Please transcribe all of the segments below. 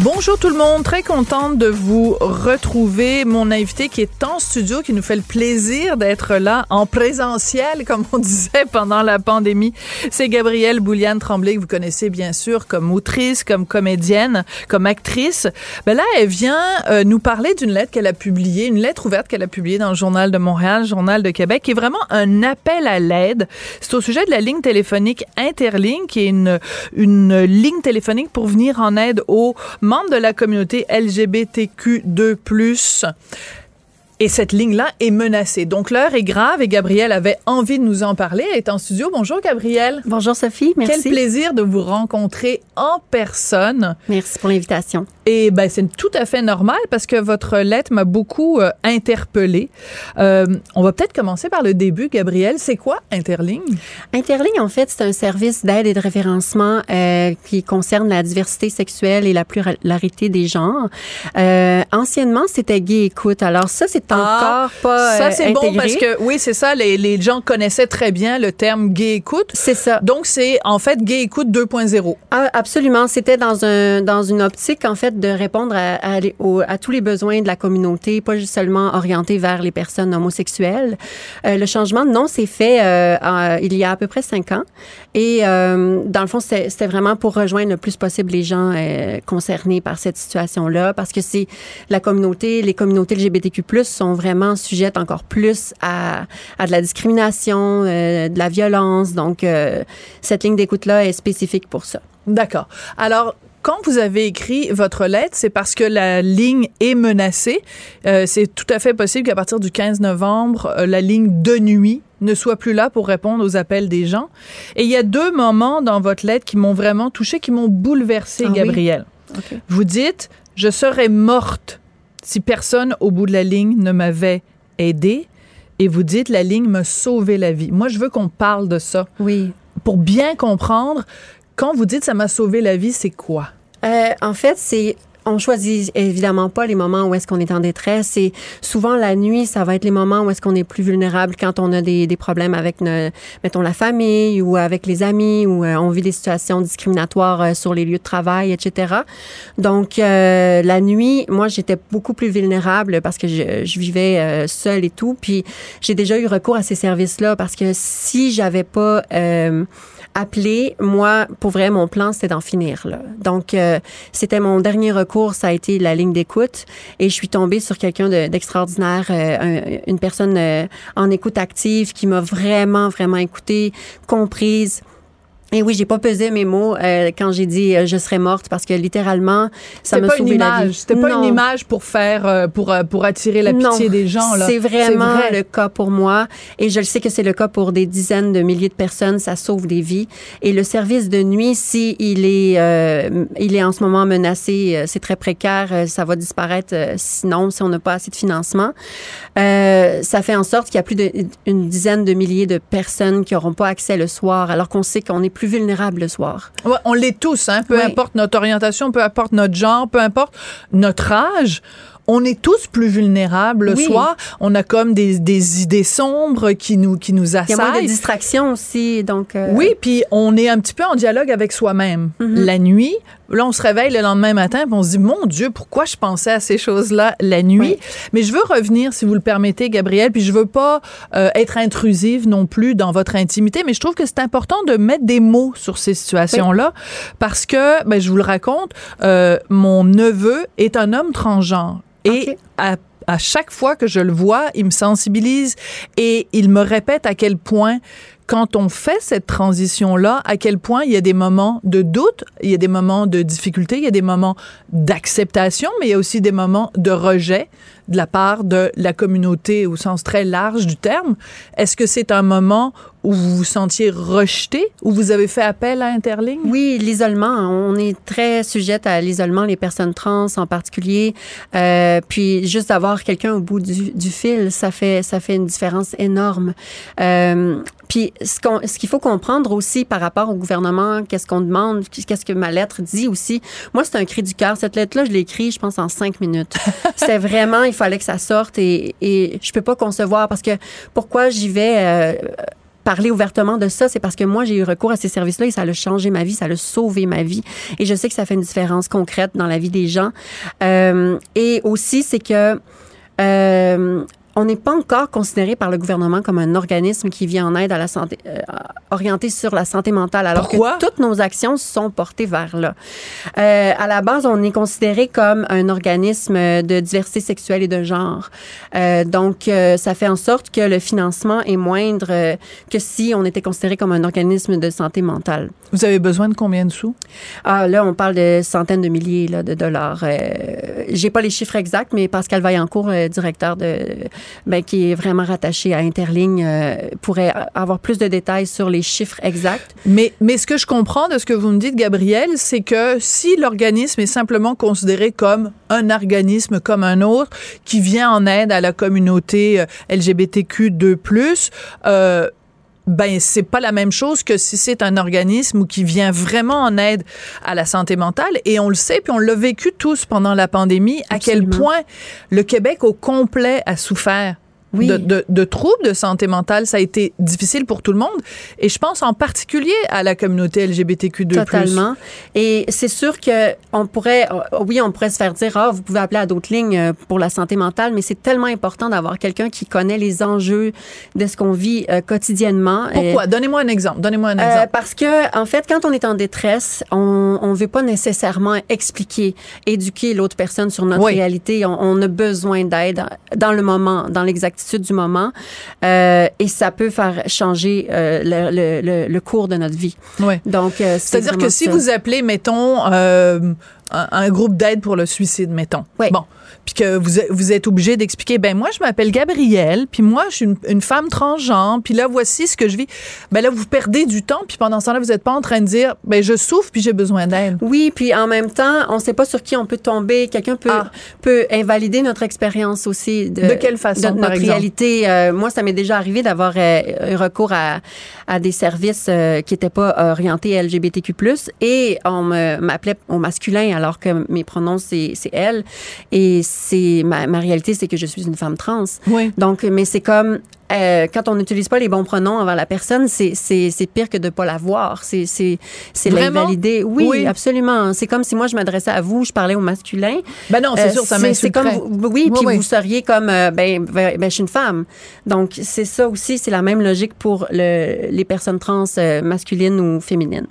Bonjour tout le monde, très contente de vous retrouver. Mon invité qui est en studio, qui nous fait le plaisir d'être là en présentiel, comme on disait pendant la pandémie, c'est Gabrielle Bouliane Tremblay, que vous connaissez bien sûr comme autrice, comme comédienne, comme actrice. Ben là, elle vient euh, nous parler d'une lettre qu'elle a publiée, une lettre ouverte qu'elle a publiée dans le Journal de Montréal, Journal de Québec, qui est vraiment un appel à l'aide. C'est au sujet de la ligne téléphonique Interligne, qui est une, une ligne téléphonique pour venir en aide aux membres de la communauté LGBTQ2+. Et cette ligne-là est menacée. Donc l'heure est grave et Gabrielle avait envie de nous en parler. Elle est en studio. Bonjour Gabrielle. Bonjour Sophie, merci. Quel plaisir de vous rencontrer en personne. Merci pour l'invitation. Et ben c'est tout à fait normal parce que votre lettre m'a beaucoup euh, interpellée. Euh, on va peut-être commencer par le début, Gabrielle. C'est quoi Interligne? Interligne, en fait, c'est un service d'aide et de référencement euh, qui concerne la diversité sexuelle et la pluralité des genres. Anciennement, c'était Gay Écoute. Alors ça, c'est encore pas Ah, Ça c'est bon parce que oui, c'est ça. Les, les gens connaissaient très bien le terme gay écoute. C'est ça. Donc c'est en fait gay écoute 2.0. Ah, absolument. C'était dans un dans une optique en fait de répondre à, à, aux- à tous les besoins de la communauté, pas juste seulement orienté vers les personnes homosexuelles. Euh, le changement de nom s'est fait euh, il y a à peu près cinq ans et euh, dans le fond c'était vraiment pour rejoindre le plus possible les gens euh, concernés par cette situation-là parce que c'est la communauté, les communautés LGBTQ+ sont vraiment sujettes encore plus à, de la discrimination, euh, de la violence. Donc cette ligne d'écoute-là est spécifique pour ça. D'accord. Alors quand vous avez écrit votre lettre, c'est parce que la ligne est menacée. Euh, c'est tout à fait possible qu'à partir du 15 novembre, euh, la ligne de nuit ne soit plus là pour répondre aux appels des gens. Et il y a deux moments dans votre lettre qui m'ont vraiment touché, qui m'ont bouleversée, Ah oui? Gabrielle. Vous dites, je serais morte si personne au bout de la ligne ne m'avait aidée. Et vous dites, la ligne m'a sauvé la vie. Moi, je veux qu'on parle de ça. Oui. Pour bien comprendre, quand vous dites ça m'a sauvé la vie, c'est quoi? Euh, en fait, c'est on choisit évidemment pas les moments où est-ce qu'on est en détresse. C'est souvent la nuit, ça va être les moments où est-ce qu'on est plus vulnérable quand on a des, des problèmes avec, ne- mettons, la famille ou avec les amis ou euh, on vit des situations discriminatoires euh, sur les lieux de travail, etc. Donc, euh, la nuit, moi, j'étais beaucoup plus vulnérable parce que je, je vivais euh, seule et tout. Puis, j'ai déjà eu recours à ces services-là parce que si j'avais pas appelé, moi, pour vrai, mon plan, c'était d'en finir. Là. Donc, euh, c'était mon dernier recours, ça a été la ligne d'écoute. Et je suis tombée sur quelqu'un de- d'extraordinaire, euh, un- une personne euh, en écoute active qui m'a vraiment, vraiment écoutée, comprise Et oui, j'ai pas pesé mes mots euh, quand j'ai dit euh, je serais morte parce que littéralement ça m'a pas une sauvé la vie. image. C'était pas Non. une image pour faire, euh, pour, euh, pour attirer la pitié Non, des gens, là. C'est vraiment vrai. le cas pour moi et je le sais que c'est le cas pour des dizaines de milliers de personnes. Ça sauve des vies. Et le service de nuit, si il est, euh, il est en ce moment menacé, euh, c'est très précaire, ça va disparaître sinon si on n'a pas assez de financement. Euh, ça fait en sorte qu'il y a plus d'une dizaine de milliers de personnes qui n'auront pas accès le soir, alors qu'on sait qu'on est plus vulnérable le soir. Ouais, on l'est tous, hein, peu importe notre orientation, peu importe notre genre, peu importe notre âge. On est tous plus vulnérables le Oui. soir. On a comme des, des idées sombres qui nous, qui nous Il y a moins de assaillent. distractions aussi, donc. euh, Oui, puis on est un petit peu en dialogue avec soi-même. Mhm. La nuit, là, on se réveille le lendemain matin, puis on se dit, mon Dieu, pourquoi je pensais à ces choses-là la nuit? Oui. Mais je veux revenir, si vous le permettez, Gabrielle, puis je veux pas euh, être intrusive non plus dans votre intimité, mais je trouve que c'est important de mettre des mots sur ces situations-là, parce que, ben, je vous le raconte, euh, mon neveu est un homme transgenre. Et à chaque fois que je le vois, il me sensibilise et il me répète à quel point quand on fait cette transition-là, à quel point il y a des moments de doute, il y a des moments de difficulté, il y a des moments d'acceptation, mais il y a aussi des moments de rejet de la part de la communauté au sens très large du terme. Est-ce que c'est un moment où vous vous sentiez rejeté, où vous avez fait appel à Interligne? Oui, l'isolement. On est très sujette à l'isolement, les personnes trans en particulier. Euh, puis juste d'avoir quelqu'un au bout du, du fil, ça fait ça fait une différence énorme. Euh, puis ce qu'on ce qu'il faut comprendre aussi par rapport au gouvernement, qu'est-ce qu'on demande, qu'est-ce que ma lettre dit aussi. Moi, c'est un cri du cœur. Cette lettre-là, je l'ai écrite, je pense, en cinq minutes. C'était vraiment, il fallait que ça sorte et, et je peux pas concevoir parce que pourquoi j'y vais. euh, parler ouvertement de ça, c'est parce que moi, j'ai eu recours à ces services-là et ça a changé ma vie, ça a sauvé ma vie. Et je sais que ça fait une différence concrète dans la vie des gens. Euh, et aussi, c'est que euh, on n'est pas encore considéré par le gouvernement comme un organisme qui vient en aide à la santé, euh, orienté sur la santé mentale, alors Pourquoi? que toutes nos actions sont portées vers là. Euh, à la base, on est considéré comme un organisme de diversité sexuelle et de genre. Euh, donc, euh, ça fait en sorte que le financement est moindre euh, que si on était considéré comme un organisme de santé mentale. Vous avez besoin de combien de sous? Ah, là, on parle de centaines de milliers là, de dollars. Euh, J'ai pas les chiffres exacts, mais Pascal Vaillancourt, directeur de, ben, qui est vraiment rattaché à Interligne, euh, pourrait avoir plus de détails sur les chiffres exacts. Mais, mais ce que je comprends de ce que vous me dites, Gabriel, c'est que si l'organisme est simplement considéré comme un organisme comme un autre qui vient en aide à la communauté euh, LGBTQ2+, euh, ben c'est pas la même chose que si c'est un organisme qui vient vraiment en aide à la santé mentale. Et on le sait puis on l'a vécu tous pendant la pandémie à quel point le Québec au complet a souffert Oui. de, de, de troubles de santé mentale. Ça a été difficile pour tout le monde. Et je pense en particulier à la communauté LGBTQ2+. Totalement. Et c'est sûr que on pourrait, euh, oui, on pourrait se faire dire, ah, vous pouvez appeler à d'autres lignes euh, pour la santé mentale, mais c'est tellement important d'avoir quelqu'un qui connaît les enjeux de ce qu'on vit euh, quotidiennement. Pourquoi? Euh, Donnez-moi un exemple. Donnez-moi un Euh, exemple. parce que, en fait, quand on est en détresse, on ne veut pas nécessairement expliquer, éduquer l'autre personne sur notre Oui. réalité. On, on a besoin d'aide dans le moment, dans du moment. Euh, et ça peut faire changer euh, le, le- le- le cours de notre vie. Ouais. Donc, euh, c'est C'est-à-dire que si ça. vous appelez, mettons, euh, un, un groupe d'aide pour le suicide, mettons. Oui. Bon. Puis que vous, êtes- vous êtes obligé d'expliquer, ben moi, je m'appelle Gabrielle, puis moi, je suis une, une femme transgenre, puis là, voici ce que je vis. Ben là, vous perdez du temps, puis pendant ce temps-là, vous n'êtes pas en train de dire, ben je souffre, puis j'ai besoin d'aide. Oui, puis en même temps, on ne sait pas sur qui on peut tomber. Quelqu'un peut, Ah. peut invalider notre expérience aussi. De, De quelle façon, de notre réalité? Euh, moi, ça m'est déjà arrivé d'avoir euh, eu recours à, à des services euh, qui n'étaient pas orientés LGBTQ+, et on m'appelait au masculin alors que mes pronoms, c'est elle. Et c'est ma, ma réalité, c'est que je suis une femme trans. Oui. Donc, mais c'est comme euh, quand on n'utilise pas les bons pronoms envers la personne, c'est pire que de pas la voir. C'est l'invalider. Oui, Oui. absolument. C'est comme si moi je m'adressais à vous, je parlais au masculin. Ben non, c'est Euh, sûr, ça c'est- C'est comme m'insulterait. vous- oui, puis oui. vous seriez comme euh, ben, ben, ben, je suis une femme. Donc c'est ça aussi, c'est la même logique pour le, les personnes trans euh, masculines ou féminines.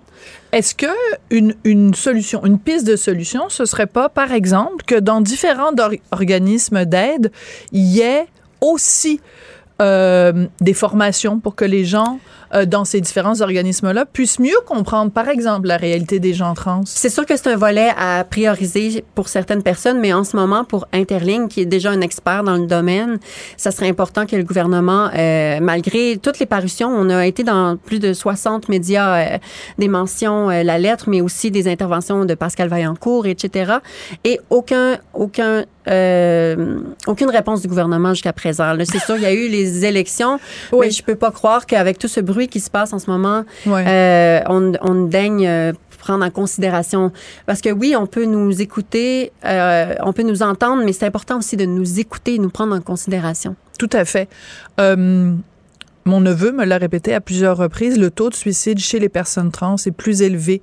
Est-ce que une, solution, une piste de solution, ce serait pas, par exemple, que dans différents or- organismes d'aide, il y ait aussi euh, des formations pour que les gens euh, dans ces différents organismes-là puissent mieux comprendre, par exemple, la réalité des gens trans. C'est sûr que c'est un volet à prioriser pour certaines personnes, mais en ce moment, pour Interling, qui est déjà un expert dans le domaine, ça serait important que le gouvernement, euh, malgré toutes les parutions, on a été dans plus de 60 médias, euh, des mentions, euh, la lettre, mais aussi des interventions de Pascal Vaillancourt, etc. Et aucun, aucun euh, aucune réponse du gouvernement jusqu'à présent. C'est sûr, il y a eu les élections, Oui. mais je peux pas croire qu'avec tout ce bruit qui se passe en ce moment, Ouais. euh, on, on daigne euh, prendre en considération. Parce que oui, on peut nous écouter, euh, on peut nous entendre, mais c'est important aussi de nous écouter et nous prendre en considération. Tout à fait. Euh, mon neveu me l'a répété à plusieurs reprises, le taux de suicide chez les personnes trans est plus élevé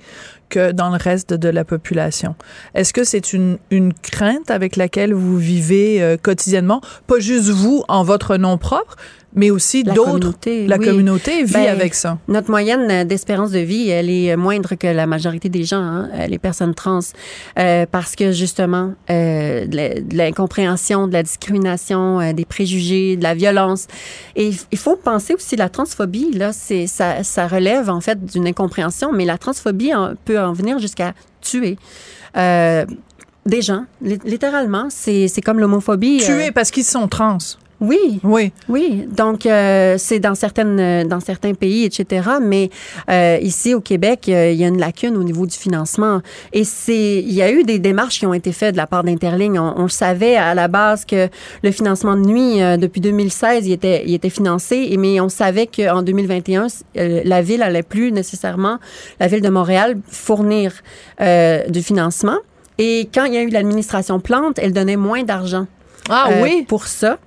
que dans le reste de la population. Est-ce que c'est une, une crainte avec laquelle vous vivez euh, quotidiennement? Pas juste vous en votre nom propre, mais aussi d'autres. La oui. communauté vit Ben, avec ça. Notre moyenne euh, d'espérance de vie, elle est moindre que la majorité des gens, hein, euh, les personnes trans, euh, parce que justement, euh, de l'incompréhension, de la discrimination, euh, des préjugés, de la violence. Et il- faut penser aussi la transphobie. Là, c'est ça, ça relève en fait d'une incompréhension, mais la transphobie en- peut en venir jusqu'à tuer. Euh, des gens, Li- littéralement, c'est comme l'homophobie. euh, Tués parce qu'ils sont trans. Oui, Oui. oui, donc euh, c'est dans certaines euh, dans certains pays, etc. Mais euh, ici au Québec, euh, il y a une lacune au niveau du financement. Et c'est il y a eu des démarches qui ont été faites de la part d'Interling. On, savait à la base que le financement de nuit euh, depuis 2016, il était il était financé. Et mais on savait qu'en 2021, euh, la ville allait plus nécessairement la ville de Montréal fournir euh, du financement. Et quand il y a eu l'administration Plante, elle donnait moins d'argent. Ah euh, oui? Pour ça.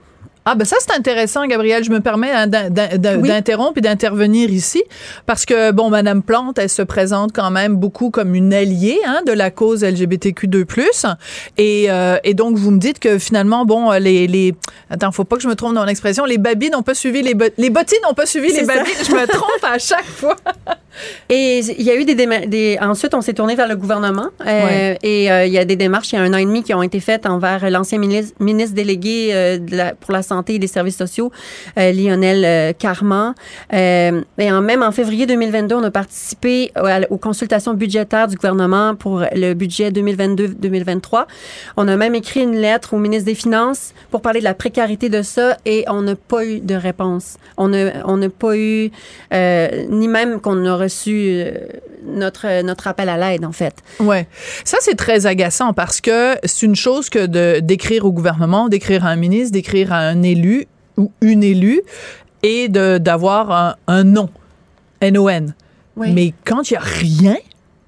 Ah ben ça c'est intéressant Gabriel, je me permets hein, Oui. d'interrompre et d'intervenir ici parce que bon madame Plante, elle se présente quand même beaucoup comme une alliée hein, de la cause LGBTQ2+ et euh, et donc vous me dites que finalement bon les les attends, faut pas que je me trompe dans l'expression, les babines n'ont pas suivi les bo- les bottines n'ont pas suivi les ça. babines, je me trompe à chaque fois. Et il y a eu des, déma- des ensuite on s'est tourné vers le gouvernement euh, Ouais. et euh, il y a des démarches il y a un an et demi qui ont été faites envers l'ancien ministre, ministre délégué de la- pour la santé et des services sociaux euh, Lionel euh, Carman Euh, et en, même en février 2022 on a participé aux consultations budgétaires du gouvernement pour le budget 2022-2023 on a même écrit une lettre au ministre des Finances pour parler de la précarité de ça et on n'a pas eu de réponse on n'a on pas eu ni même qu'on a reçu notre, notre appel à l'aide, en fait. Ouais. Ça, c'est très agaçant parce que c'est une chose que d'écrire au gouvernement, d'écrire à un ministre, d'écrire à un élu ou une élue et d'avoir un, un nom, N-O-N. Oui. Mais quand il n'y a rien,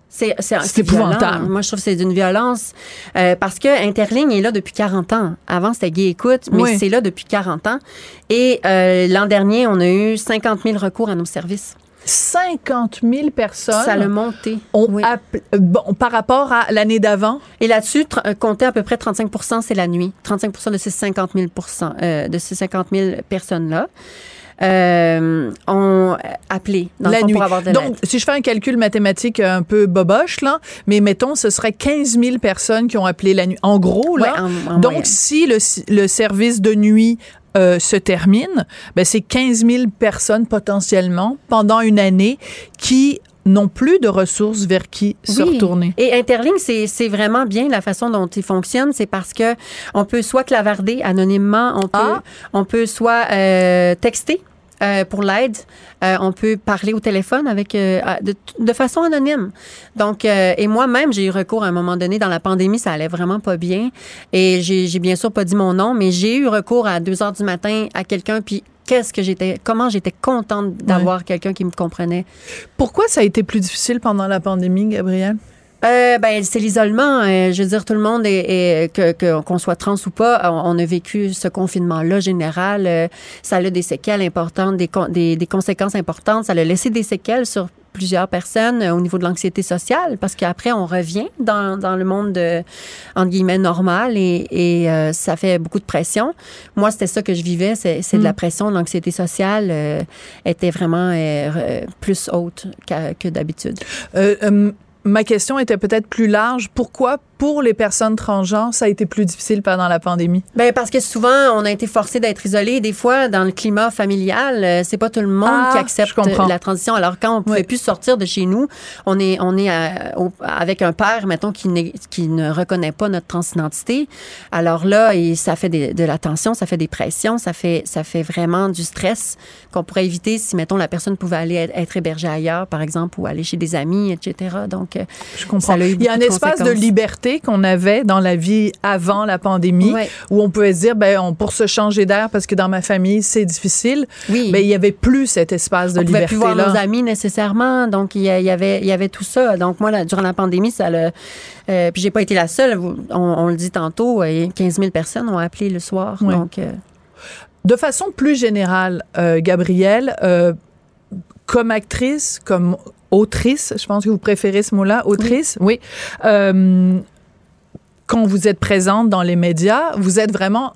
C'est, épouvantable. Moi, je trouve que c'est d'une violence euh, parce que Interling est là depuis 40 ans. Avant, c'était Gay Écoute, mais Oui. c'est là depuis 40 ans. Et euh, l'an dernier, on a eu 50 000 recours à nos services. 50 000 personnes Ça l'a monté. ont Oui. bon, par rapport à l'année d'avant. Et là-dessus, euh, compter à peu près 35 c'est la nuit. 35 de ces 50 000, euh, de ces 50 000 personnes-là euh, ont appelé dans le la fond, nuit. pour avoir de Donc, si je fais un calcul mathématique un peu boboche, là, mais mettons, ce serait 15 000 personnes qui ont appelé la nuit. En gros, là, Ouais, en- en donc moyenne. si le, le service de nuit euh, se termine, ben, c'est 15 000 personnes potentiellement pendant une année qui n'ont plus de ressources vers qui se retourner. Et Interling, c'est c'est vraiment bien la façon dont il fonctionne. C'est parce que on peut soit clavarder anonymement, on peut, Ah. on peut soit euh, texter. Euh, pour l'aide, Euh, on peut parler au téléphone avec euh, de, de façon anonyme. Donc, et moi-même, j'ai eu recours à un moment donné dans la pandémie, ça allait vraiment pas bien. Et j'ai j'ai bien sûr pas dit mon nom, mais j'ai eu recours à 2 heures du matin à quelqu'un, puis qu'est-ce que j'étais, comment j'étais contente d'avoir quelqu'un qui me comprenait. Pourquoi ça a été plus difficile pendant la pandémie, Gabrielle? Euh, ben, c'est l'isolement. Euh, je veux dire, tout le monde, est, est- que que- qu'on soit trans ou pas, on, on a vécu ce confinement-là général. Euh, ça a des séquelles importantes, des, des, des conséquences importantes. Ça a laissé des séquelles sur plusieurs personnes euh, au niveau de l'anxiété sociale, parce qu'après, on revient dans, dans le monde, de, entre guillemets, normal et, et euh, ça fait beaucoup de pression. Moi, c'était ça que je vivais, c'est c'est de la pression, l'anxiété sociale euh, était vraiment euh, plus haute que d'habitude. Ma question était peut-être plus large. Pourquoi pour les personnes transgenres, ça a été plus difficile pendant la pandémie? Ben parce que souvent, on a été forcé d'être isolé. Des fois, dans le climat familial, euh, c'est pas tout le monde Ah, qui je accepte la transition. Alors quand on pouvait Oui. plus sortir de chez nous, on est on est euh, au- avec un père, mettons, qui, qui ne reconnaît pas notre transidentité. Alors là, et ça fait des- de la tension, ça fait des pressions, ça fait ça fait vraiment du stress qu'on pourrait éviter si mettons la personne pouvait aller être, être hébergée ailleurs, par exemple, ou aller chez des amis, etc. Donc euh, Je comprends. Ça a eu Il y a un espace de conséquences. Liberté qu'on avait dans la vie avant la pandémie où on pouvait se dire, ben, on, pour se changer d'air, parce que dans ma famille, c'est difficile. oui. Ben, il y avait plus cet espace de on pouvait liberté plus voir là. nos amis nécessairement. Donc, il y, avait, il y avait tout ça. Donc, moi, là, durant la pandémie, ça le. Euh, puis, j'ai pas été la seule. On, on le dit tantôt, euh, 15 000 personnes ont appelé le soir. Oui. Donc, euh, De façon plus générale, euh, Gabrielle, euh, comme actrice, comme autrice, je pense que vous préférez ce mot-là, autrice, oui. Euh, quand vous êtes présente dans les médias, vous êtes vraiment,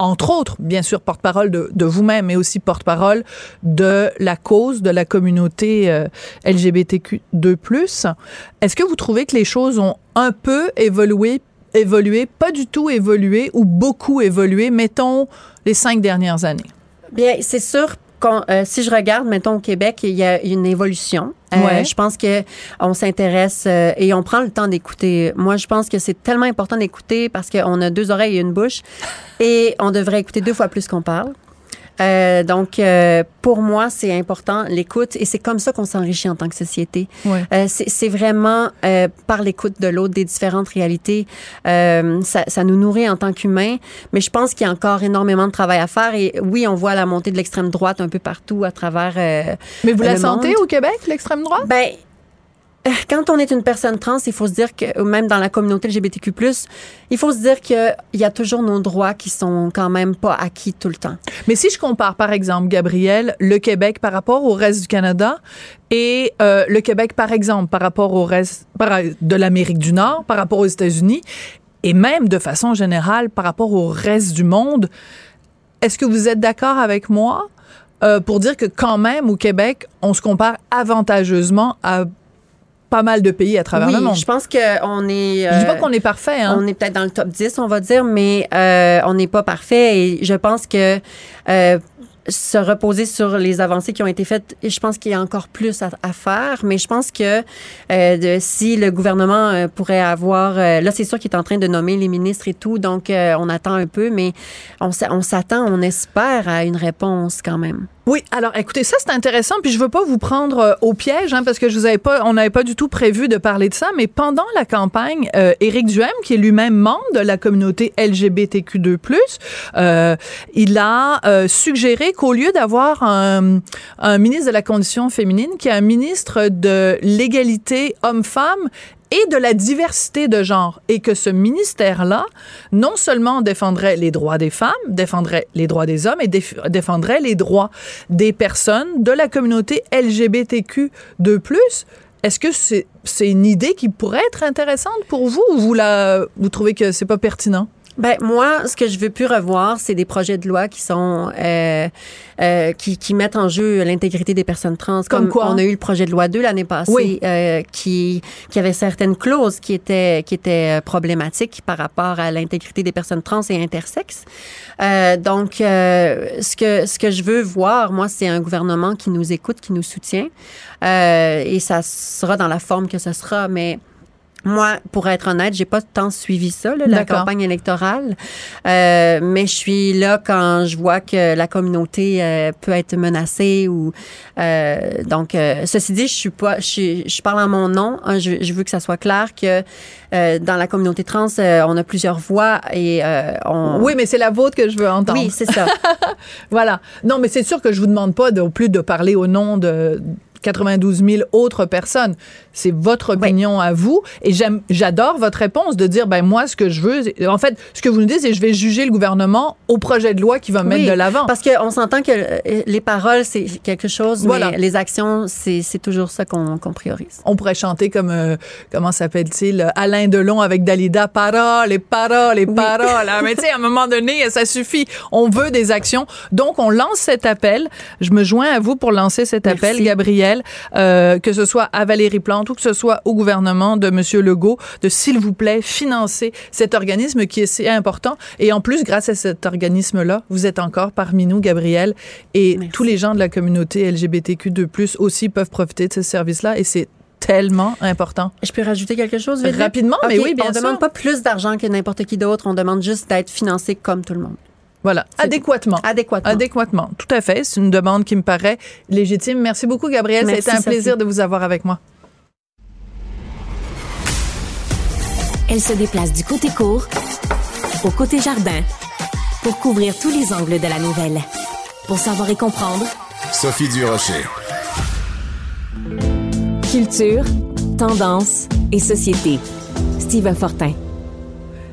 entre autres, bien sûr, porte-parole de, vous-même, mais aussi porte-parole de la cause de la communauté euh, LGBTQ2+. Est-ce que vous trouvez que les choses ont un peu évolué, évolué, pas du tout évolué ou beaucoup évolué, mettons, les cinq dernières années? bien, c'est sûr. Euh, si je regarde, mettons, au Québec, il y a une évolution. Euh. Je pense que on s'intéresse euh, et on prend le temps d'écouter. Moi, je pense que c'est tellement important d'écouter parce qu'on a deux oreilles et une bouche et on devrait écouter deux fois plus qu'on parle. Euh, donc, euh, pour moi, c'est important l'écoute et c'est comme ça qu'on s'enrichit en tant que société. Ouais. Euh, c'est vraiment euh, par l'écoute de l'autre des différentes réalités. Euh, ça, ça nous nourrit en tant qu'humains, mais je pense qu'il y a encore énormément de travail à faire. Et oui, on voit la montée de l'extrême droite un peu partout à travers. euh, Mais vous la le sentez monde. au Québec, l'extrême droite? ben, quand on est une personne trans, il faut se dire que, même dans la communauté LGBTQ+, il faut se dire qu'il y a toujours nos droits qui sont quand même pas acquis tout le temps. Mais si je compare, par exemple, Gabriel, le Québec par rapport au reste du Canada et euh, le Québec, par exemple, par rapport au reste de l'Amérique du Nord, par rapport aux États-Unis, et même de façon générale par rapport au reste du monde, est-ce que vous êtes d'accord avec moi euh, pour dire que quand même au Québec, on se compare avantageusement à pas mal de pays à travers oui, le monde? je pense qu'on est... Je dis pas euh, qu'on est parfait, hein? On est peut-être dans le top 10, on va dire, mais euh, on n'est pas parfait. Et je pense que euh, se reposer sur les avancées qui ont été faites, je pense qu'il y a encore plus à, à faire. Mais je pense que de, si le gouvernement pourrait avoir... là, c'est sûr qu'il est en train de nommer les ministres et tout, donc on attend un peu, mais on, on s'attend, on espère à une réponse quand même. Oui, alors écoutez, ça c'est intéressant, puis je veux pas vous prendre euh, au piège, hein, parce que je vous avais pas, on n'avait pas du tout prévu de parler de ça, mais pendant la campagne, euh, Éric Duhem, qui est lui-même membre de la communauté LGBTQ2+, euh, il a euh, suggéré qu'au lieu d'avoir un, un ministre de la condition féminine, qui est un ministre de l'égalité homme-femme, et de la diversité de genre et que ce ministère-là non seulement défendrait les droits des femmes, défendrait les droits des hommes et déf- défendrait les droits des personnes de la communauté LGBTQ de plus. Est-ce que c'est une idée qui pourrait être intéressante pour vous ou vous vous trouvez que c'est pas pertinent? Ben moi, ce que je veux plus revoir, c'est des projets de loi qui sont euh, euh, qui, qui mettent en jeu l'intégrité des personnes trans. Comme quoi? On a eu le projet de loi 2 l'année passée, Oui. euh, qui qui avait certaines clauses qui étaient qui étaient euh, problématiques par rapport à l'intégrité des personnes trans et intersexes. Euh, donc, euh, ce que ce que je veux voir, moi, c'est un gouvernement qui nous écoute, qui nous soutient, euh, et ça sera dans la forme que ce sera, mais moi, pour être honnête, j'ai pas tant suivi ça, là, la campagne électorale. Euh, mais je suis là quand je vois que la communauté euh, peut être menacée ou euh, donc. euh, ceci dit, je suis pas, je, suis- je parle en mon nom. hein, je, je veux que ça soit clair que euh, dans la communauté trans, euh, on a plusieurs voix et euh, on. Oui, mais c'est la vôtre que je veux entendre. Oui, c'est ça. Voilà. Non, mais c'est sûr que je vous demande pas non plus de parler au nom de 92 000 autres personnes. C'est votre opinion à vous. Et j'adore votre réponse de dire, ben moi, ce que je veux, en fait, ce que vous nous dites, c'est je vais juger le gouvernement au projet de loi qui va mettre de l'avant. Parce qu'on s'entend que euh, les paroles, c'est quelque chose, Voilà. mais les actions, c'est toujours ça qu'on qu'on priorise. On pourrait chanter comme, euh, comment s'appelle-t-il, Alain Delon avec Dalida, paroles et paroles et paroles. Ah, Mais tu sais, à un moment donné, ça suffit. On veut des actions. Donc, on lance cet appel. Je me joins à vous pour lancer cet appel. Gabriel. Euh, que ce soit à Valérie Plante ou que ce soit au gouvernement de Monsieur Legault, de s'il vous plaît financer cet organisme qui est si important. Et en plus, grâce à cet organisme-là, vous êtes encore parmi nous, Gabriel, et tous les gens de la communauté LGBTQ2+ aussi peuvent profiter de ce service-là. Et c'est tellement important. Je peux rajouter quelque chose vite, Rapidement, mais oui, bien On sûr. demande pas plus d'argent que n'importe qui d'autre. On demande juste d'être financé comme tout le monde. Voilà, adéquatement. Adéquatement. Adéquatement, tout à fait. C'est une demande qui me paraît légitime. Merci beaucoup, Gabriel. C'était un plaisir de vous avoir avec moi. Elle se déplace du côté court au côté jardin pour couvrir tous les angles de la nouvelle. Pour savoir et comprendre, Sophie Durocher. culture, tendance et société. Steve Fortin.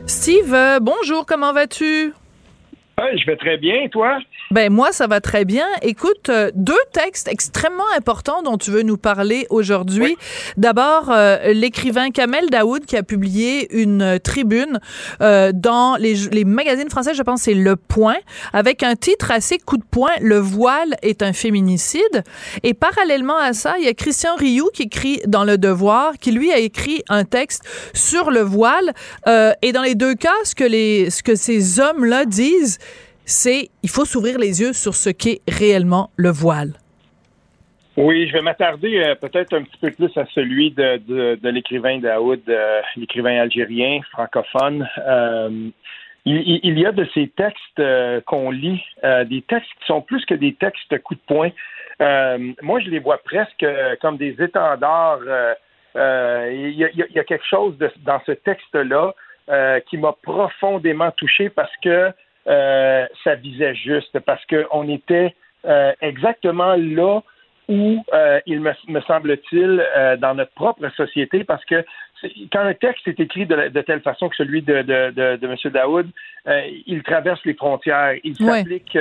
Steve, bonjour, comment vas-tu? Je vais très bien, toi? Ben moi, ça va très bien. Écoute, euh, deux textes extrêmement importants dont tu veux nous parler aujourd'hui. D'abord, euh, l'écrivain Kamel Daoud qui a publié une tribune euh, dans les, les magazines français, je pense c'est Le Point, avec un titre assez coup de poing, Le voile est un féminicide. Et parallèlement à ça, il y a Christian Rioux qui écrit dans Le Devoir, qui lui a écrit un texte sur le voile. Euh, et dans les deux cas, ce que, les, ce que ces hommes-là disent, c'est il faut s'ouvrir les yeux sur ce qu'est réellement le voile. Oui, je vais m'attarder euh, peut-être un petit peu plus à celui de, de, l'écrivain Daoud, euh, l'écrivain algérien, francophone. Euh, il, y a de ces textes qu'on lit, des textes qui sont plus que des textes coup de poing. Moi, je les vois presque comme des étendards. il, y a, quelque chose dans ce texte-là qui m'a profondément touché parce que euh, ça visait juste, parce qu'on était euh, exactement là où euh, il me, me semble-t-il dans notre propre société, parce que quand un texte est écrit de, telle façon que celui de, de, de, de M. Daoud, il traverse les frontières. Il s'applique,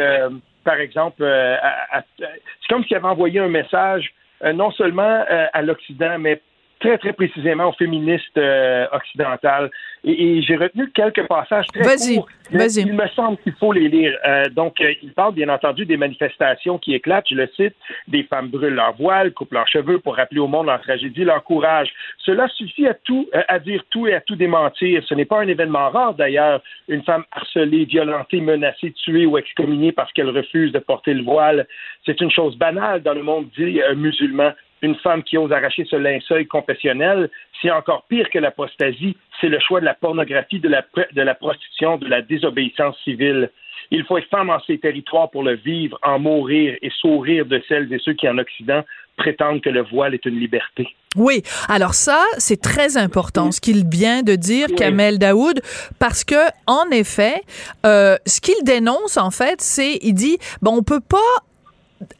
par exemple, à, à- c'est comme s'il avait envoyé un message non seulement à l'Occident, mais très, très précisément aux féministes euh, occidentales. Et, et j'ai retenu quelques passages très courts. Il me semble qu'il faut les lire. Euh, donc, euh, il parle bien entendu des manifestations qui éclatent. Je le cite des femmes brûlent leur voile, coupent leurs cheveux pour rappeler au monde leur tragédie, leur courage. Cela suffit à tout, euh, à dire tout et à tout démentir. Ce n'est pas un événement rare d'ailleurs. Une femme harcelée, violentée, menacée, tuée ou excommuniée parce qu'elle refuse de porter le voile. C'est une chose banale dans le monde dit euh, musulman. Une femme qui ose arracher ce linceul confessionnel, c'est encore pire que l'apostasie. C'est le choix de la pornographie, de la, de la prostitution, de la désobéissance civile. Il faut être femme en ces territoires pour le vivre, en mourir et sourire de celles et ceux qui, en Occident, prétendent que le voile est une liberté. Oui, alors ça, c'est très important, ce qu'il vient de dire, Oui. Kamel Daoud, parce que, en effet, euh, ce qu'il dénonce, en fait, c'est, il dit, bon, on peut pas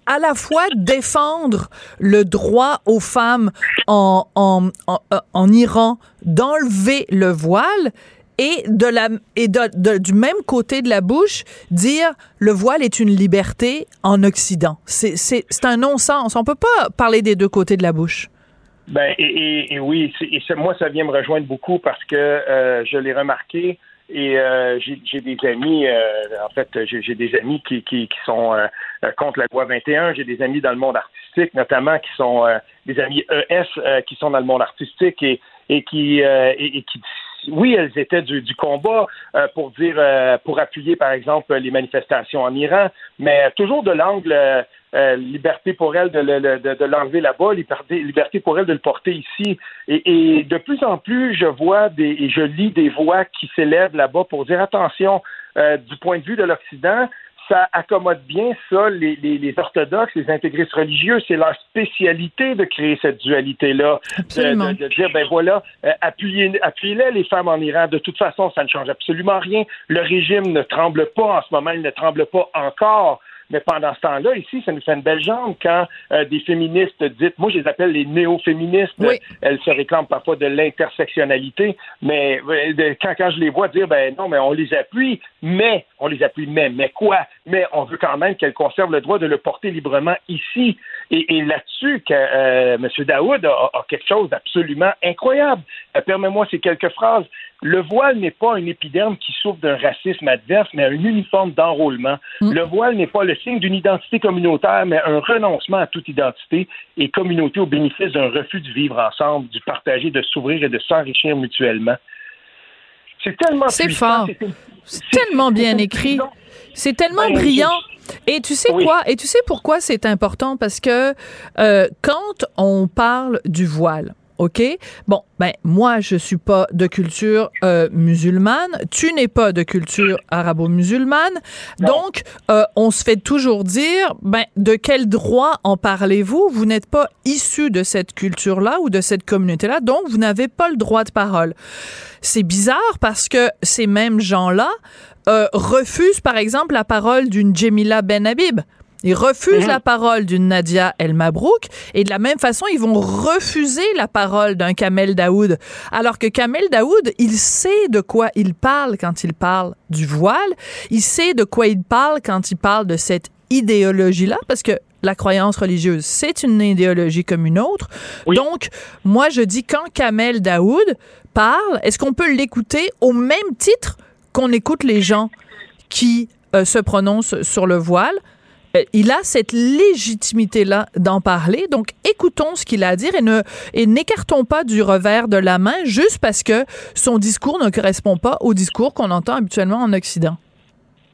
à la fois défendre le droit aux femmes en, en, en, Iran d'enlever le voile et de la et de, de- du même côté de la bouche dire le voile est une liberté en Occident. C'est un non-sens. On peut pas parler des deux côtés de la bouche. Ben, et, et- oui, et moi, ça vient me rejoindre beaucoup parce que euh, je l'ai remarqué et euh, j'ai des amis, euh, en fait, j'ai des amis qui, qui, qui sont euh, euh, contre la loi 21. J'ai des amis dans le monde artistique, notamment, qui sont euh, des amis ES euh, qui sont dans le monde artistique et, et qui, et, et qui oui, elles étaient du, du combat euh, pour dire, euh, pour appuyer, par exemple, les manifestations en Iran, mais toujours de l'angle euh, euh, liberté pour elles de, le- de, de l'enlever là-bas, liberté, liberté pour elles de le porter ici. Et, et de plus en plus, je vois des, et je lis des voix qui s'élèvent là-bas pour dire attention, euh, du point de vue de l'Occident, ça accommode bien ça, les, les, les orthodoxes, les intégristes religieux, c'est leur spécialité de créer cette dualité-là. De, Absolument. de- de dire, ben voilà, euh, appuyez, appuyez-les, les femmes en Iran. De toute façon, ça ne change absolument rien. Le régime ne tremble pas en ce moment, il ne tremble pas encore. Mais pendant ce temps-là, ici, ça nous fait une belle jambe quand euh, des féministes dites, moi je les appelle les néo-féministes, Oui. elles se réclament parfois de l'intersectionnalité, mais euh, quand, quand je les vois dire, ben non, mais on les appuie, mais, on les appuie, mais, mais quoi? Mais on veut quand même qu'elles conservent le droit de le porter librement ici. Et, et là-dessus, que euh, M. Daoud a, a quelque chose d'absolument incroyable. Euh, Permets-moi ces quelques phrases. Le voile n'est pas un épiderme qui souffre d'un racisme adverse, mais un uniforme d'enrôlement. Mm. Le voile n'est pas le signe d'une identité communautaire, mais un renoncement à toute identité et communauté au bénéfice d'un refus de vivre ensemble, du partager, de s'ouvrir et de s'enrichir mutuellement. C'est tellement C'est fort. C'est tellement bien écrit. C'est tellement ben, brillant. Et tu sais quoi? Et tu sais pourquoi c'est important? Parce que euh, quand on parle du voile, OK? Bon, ben moi, je suis pas de culture euh, musulmane. Tu n'es pas de culture arabo-musulmane. Donc, euh, on se fait toujours dire, ben de quel droit en parlez-vous? Vous, n'êtes pas issu de cette culture-là ou de cette communauté-là, donc vous n'avez pas le droit de parole. C'est bizarre parce que ces mêmes gens-là euh, refusent, par exemple, la parole d'une Jemila Ben Habib. Ils refusent mhm. la parole d'une Nadia El Mabrouk et de la même façon, ils vont refuser la parole d'un Kamel Daoud. Alors que Kamel Daoud, il sait de quoi il parle quand il parle du voile. Il sait de quoi il parle quand il parle de cette idéologie-là parce que la croyance religieuse, c'est une idéologie comme une autre. Donc, moi, je dis quand Kamel Daoud parle, est-ce qu'on peut l'écouter au même titre qu'on écoute les gens qui euh, se prononcent sur le voile? Euh, il a cette légitimité-là d'en parler. Donc, écoutons ce qu'il a à dire et ne et n'écartons pas du revers de la main juste parce que son discours ne correspond pas au discours qu'on entend habituellement en Occident.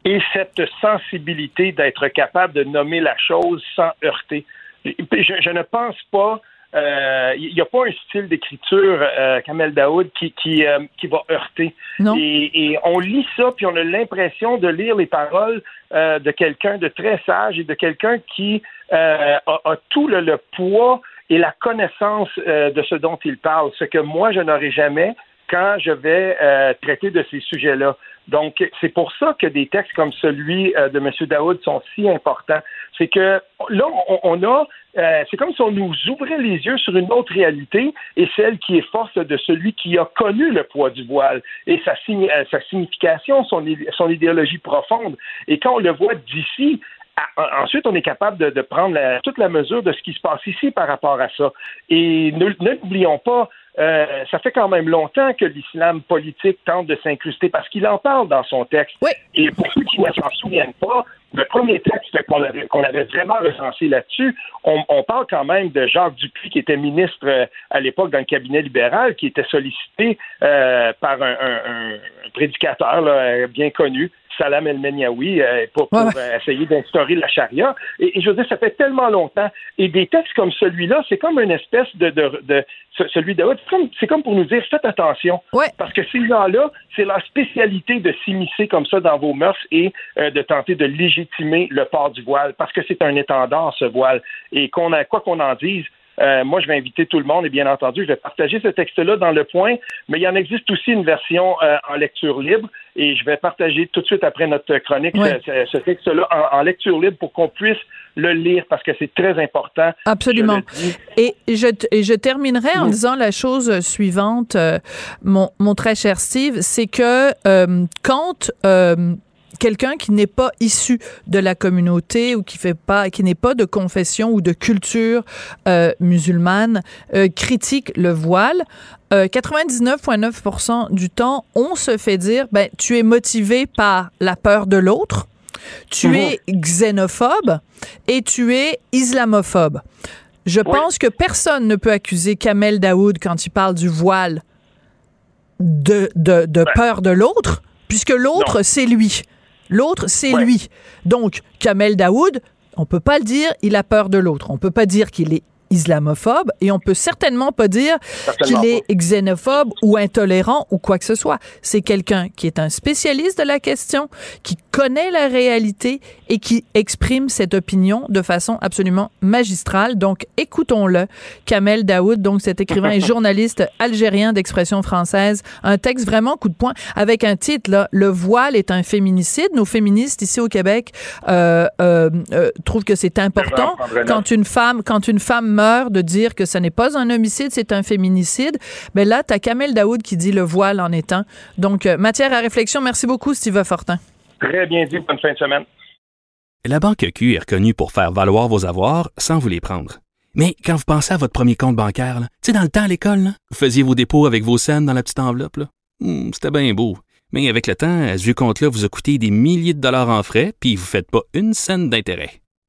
Et cette sensibilité d'être capable de nommer la chose sans heurter. je ne pense pas il euh, n'y a pas un style d'écriture, euh, Kamel Daoud, qui, qui, euh, qui va heurter. Et, et, on lit ça, puis on a l'impression de lire les paroles euh, de quelqu'un de très sage et de quelqu'un qui a, a, tout le, poids et la connaissance de ce dont il parle, ce que moi, je n'aurais jamais quand je vais traiter de ces sujets-là. Donc, c'est pour ça que des textes comme celui de M. Daoud sont si importants. C'est que là, on a euh, c'est comme si on nous ouvrait les yeux sur une autre réalité et celle qui est force de celui qui a connu le poids du voile et sa, euh, sa signification, son, son idéologie profonde. Et quand on le voit d'ici, Ensuite, on est capable de, prendre toute la mesure de ce qui se passe ici par rapport à ça. Et ne, n'oublions pas, euh, ça fait quand même longtemps que l'islam politique tente de s'incruster parce qu'il en parle dans son texte. Et pour ceux qui ne s'en souviennent pas, le premier texte qu'on avait, vraiment recensé là-dessus, on, parle quand même de Jacques Dupuis, qui était ministre euh, à l'époque dans le cabinet libéral, qui était sollicité euh, par un, prédicateur bien connu, Salam El-Menyaoui euh, pour, essayer d'instaurer la charia. Et, je veux dire, ça fait tellement longtemps. Et des textes comme celui-là, c'est comme une espèce de, de, celui de c'est comme, pour nous dire faites attention. Parce que ces gens-là, c'est leur spécialité de s'immiscer comme ça dans vos mœurs et de tenter de légitimer le port du voile, parce que c'est un étendard, ce voile. Et qu'on a, quoi qu'on en dise, euh, moi, je vais inviter tout le monde et bien entendu, je vais partager ce texte-là dans le point, mais il y en existe aussi une version euh, en lecture libre et je vais partager tout de suite après notre chronique ce, texte-là en, lecture libre pour qu'on puisse le lire parce que c'est très important. Absolument. Et je, et je terminerai en disant la chose suivante, euh, mon, mon, très cher Steve, c'est que quand quelqu'un qui n'est pas issu de la communauté ou qui fait pas, qui n'est pas de confession ou de culture euh, musulmane, euh, critique le voile. 99,9% euh, du temps, on se fait dire, ben, tu es motivé par la peur de l'autre, tu mhm. es xénophobe et tu es islamophobe. Je pense que personne ne peut accuser Kamel Daoud quand il parle du voile de, de, de ben. peur de l'autre, puisque l'autre, c'est lui. L'autre, c'est lui. Donc, Kamel Daoud, on peut pas le dire, il a peur de l'autre. On peut pas dire qu'il est islamophobe et on peut certainement pas dire qu'il est xénophobe ou intolérant ou quoi que ce soit. C'est quelqu'un qui est un spécialiste de la question, qui connaît la réalité et qui exprime cette opinion de façon absolument magistrale. Donc, écoutons-le. Kamel Daoud, donc cet écrivain et journaliste algérien d'expression française, un texte vraiment coup de poing avec un titre là, Le voile est un féminicide. Nos féministes ici au Québec euh, euh, euh trouvent que c'est important quand une femme, quand une femme meurt de dire que ce n'est pas un homicide, c'est un féminicide. Mais ben là, tu as Kamel Daoud qui dit le voile en étant. Donc, euh, matière à réflexion. Merci beaucoup, Steve Fortin. Très bien dit. Bonne fin de semaine. La Banque Q est reconnue pour faire valoir vos avoirs sans vous les prendre. Mais quand vous pensez à votre premier compte bancaire, tu sais, dans le temps à l'école, vous faisiez vos dépôts avec vos scènes dans la petite enveloppe. Hmm, c'était bien beau. Mais avec le temps, à ce vieux compte-là vous a coûté des milliers de dollars en frais, puis vous ne faites pas une scène d'intérêt.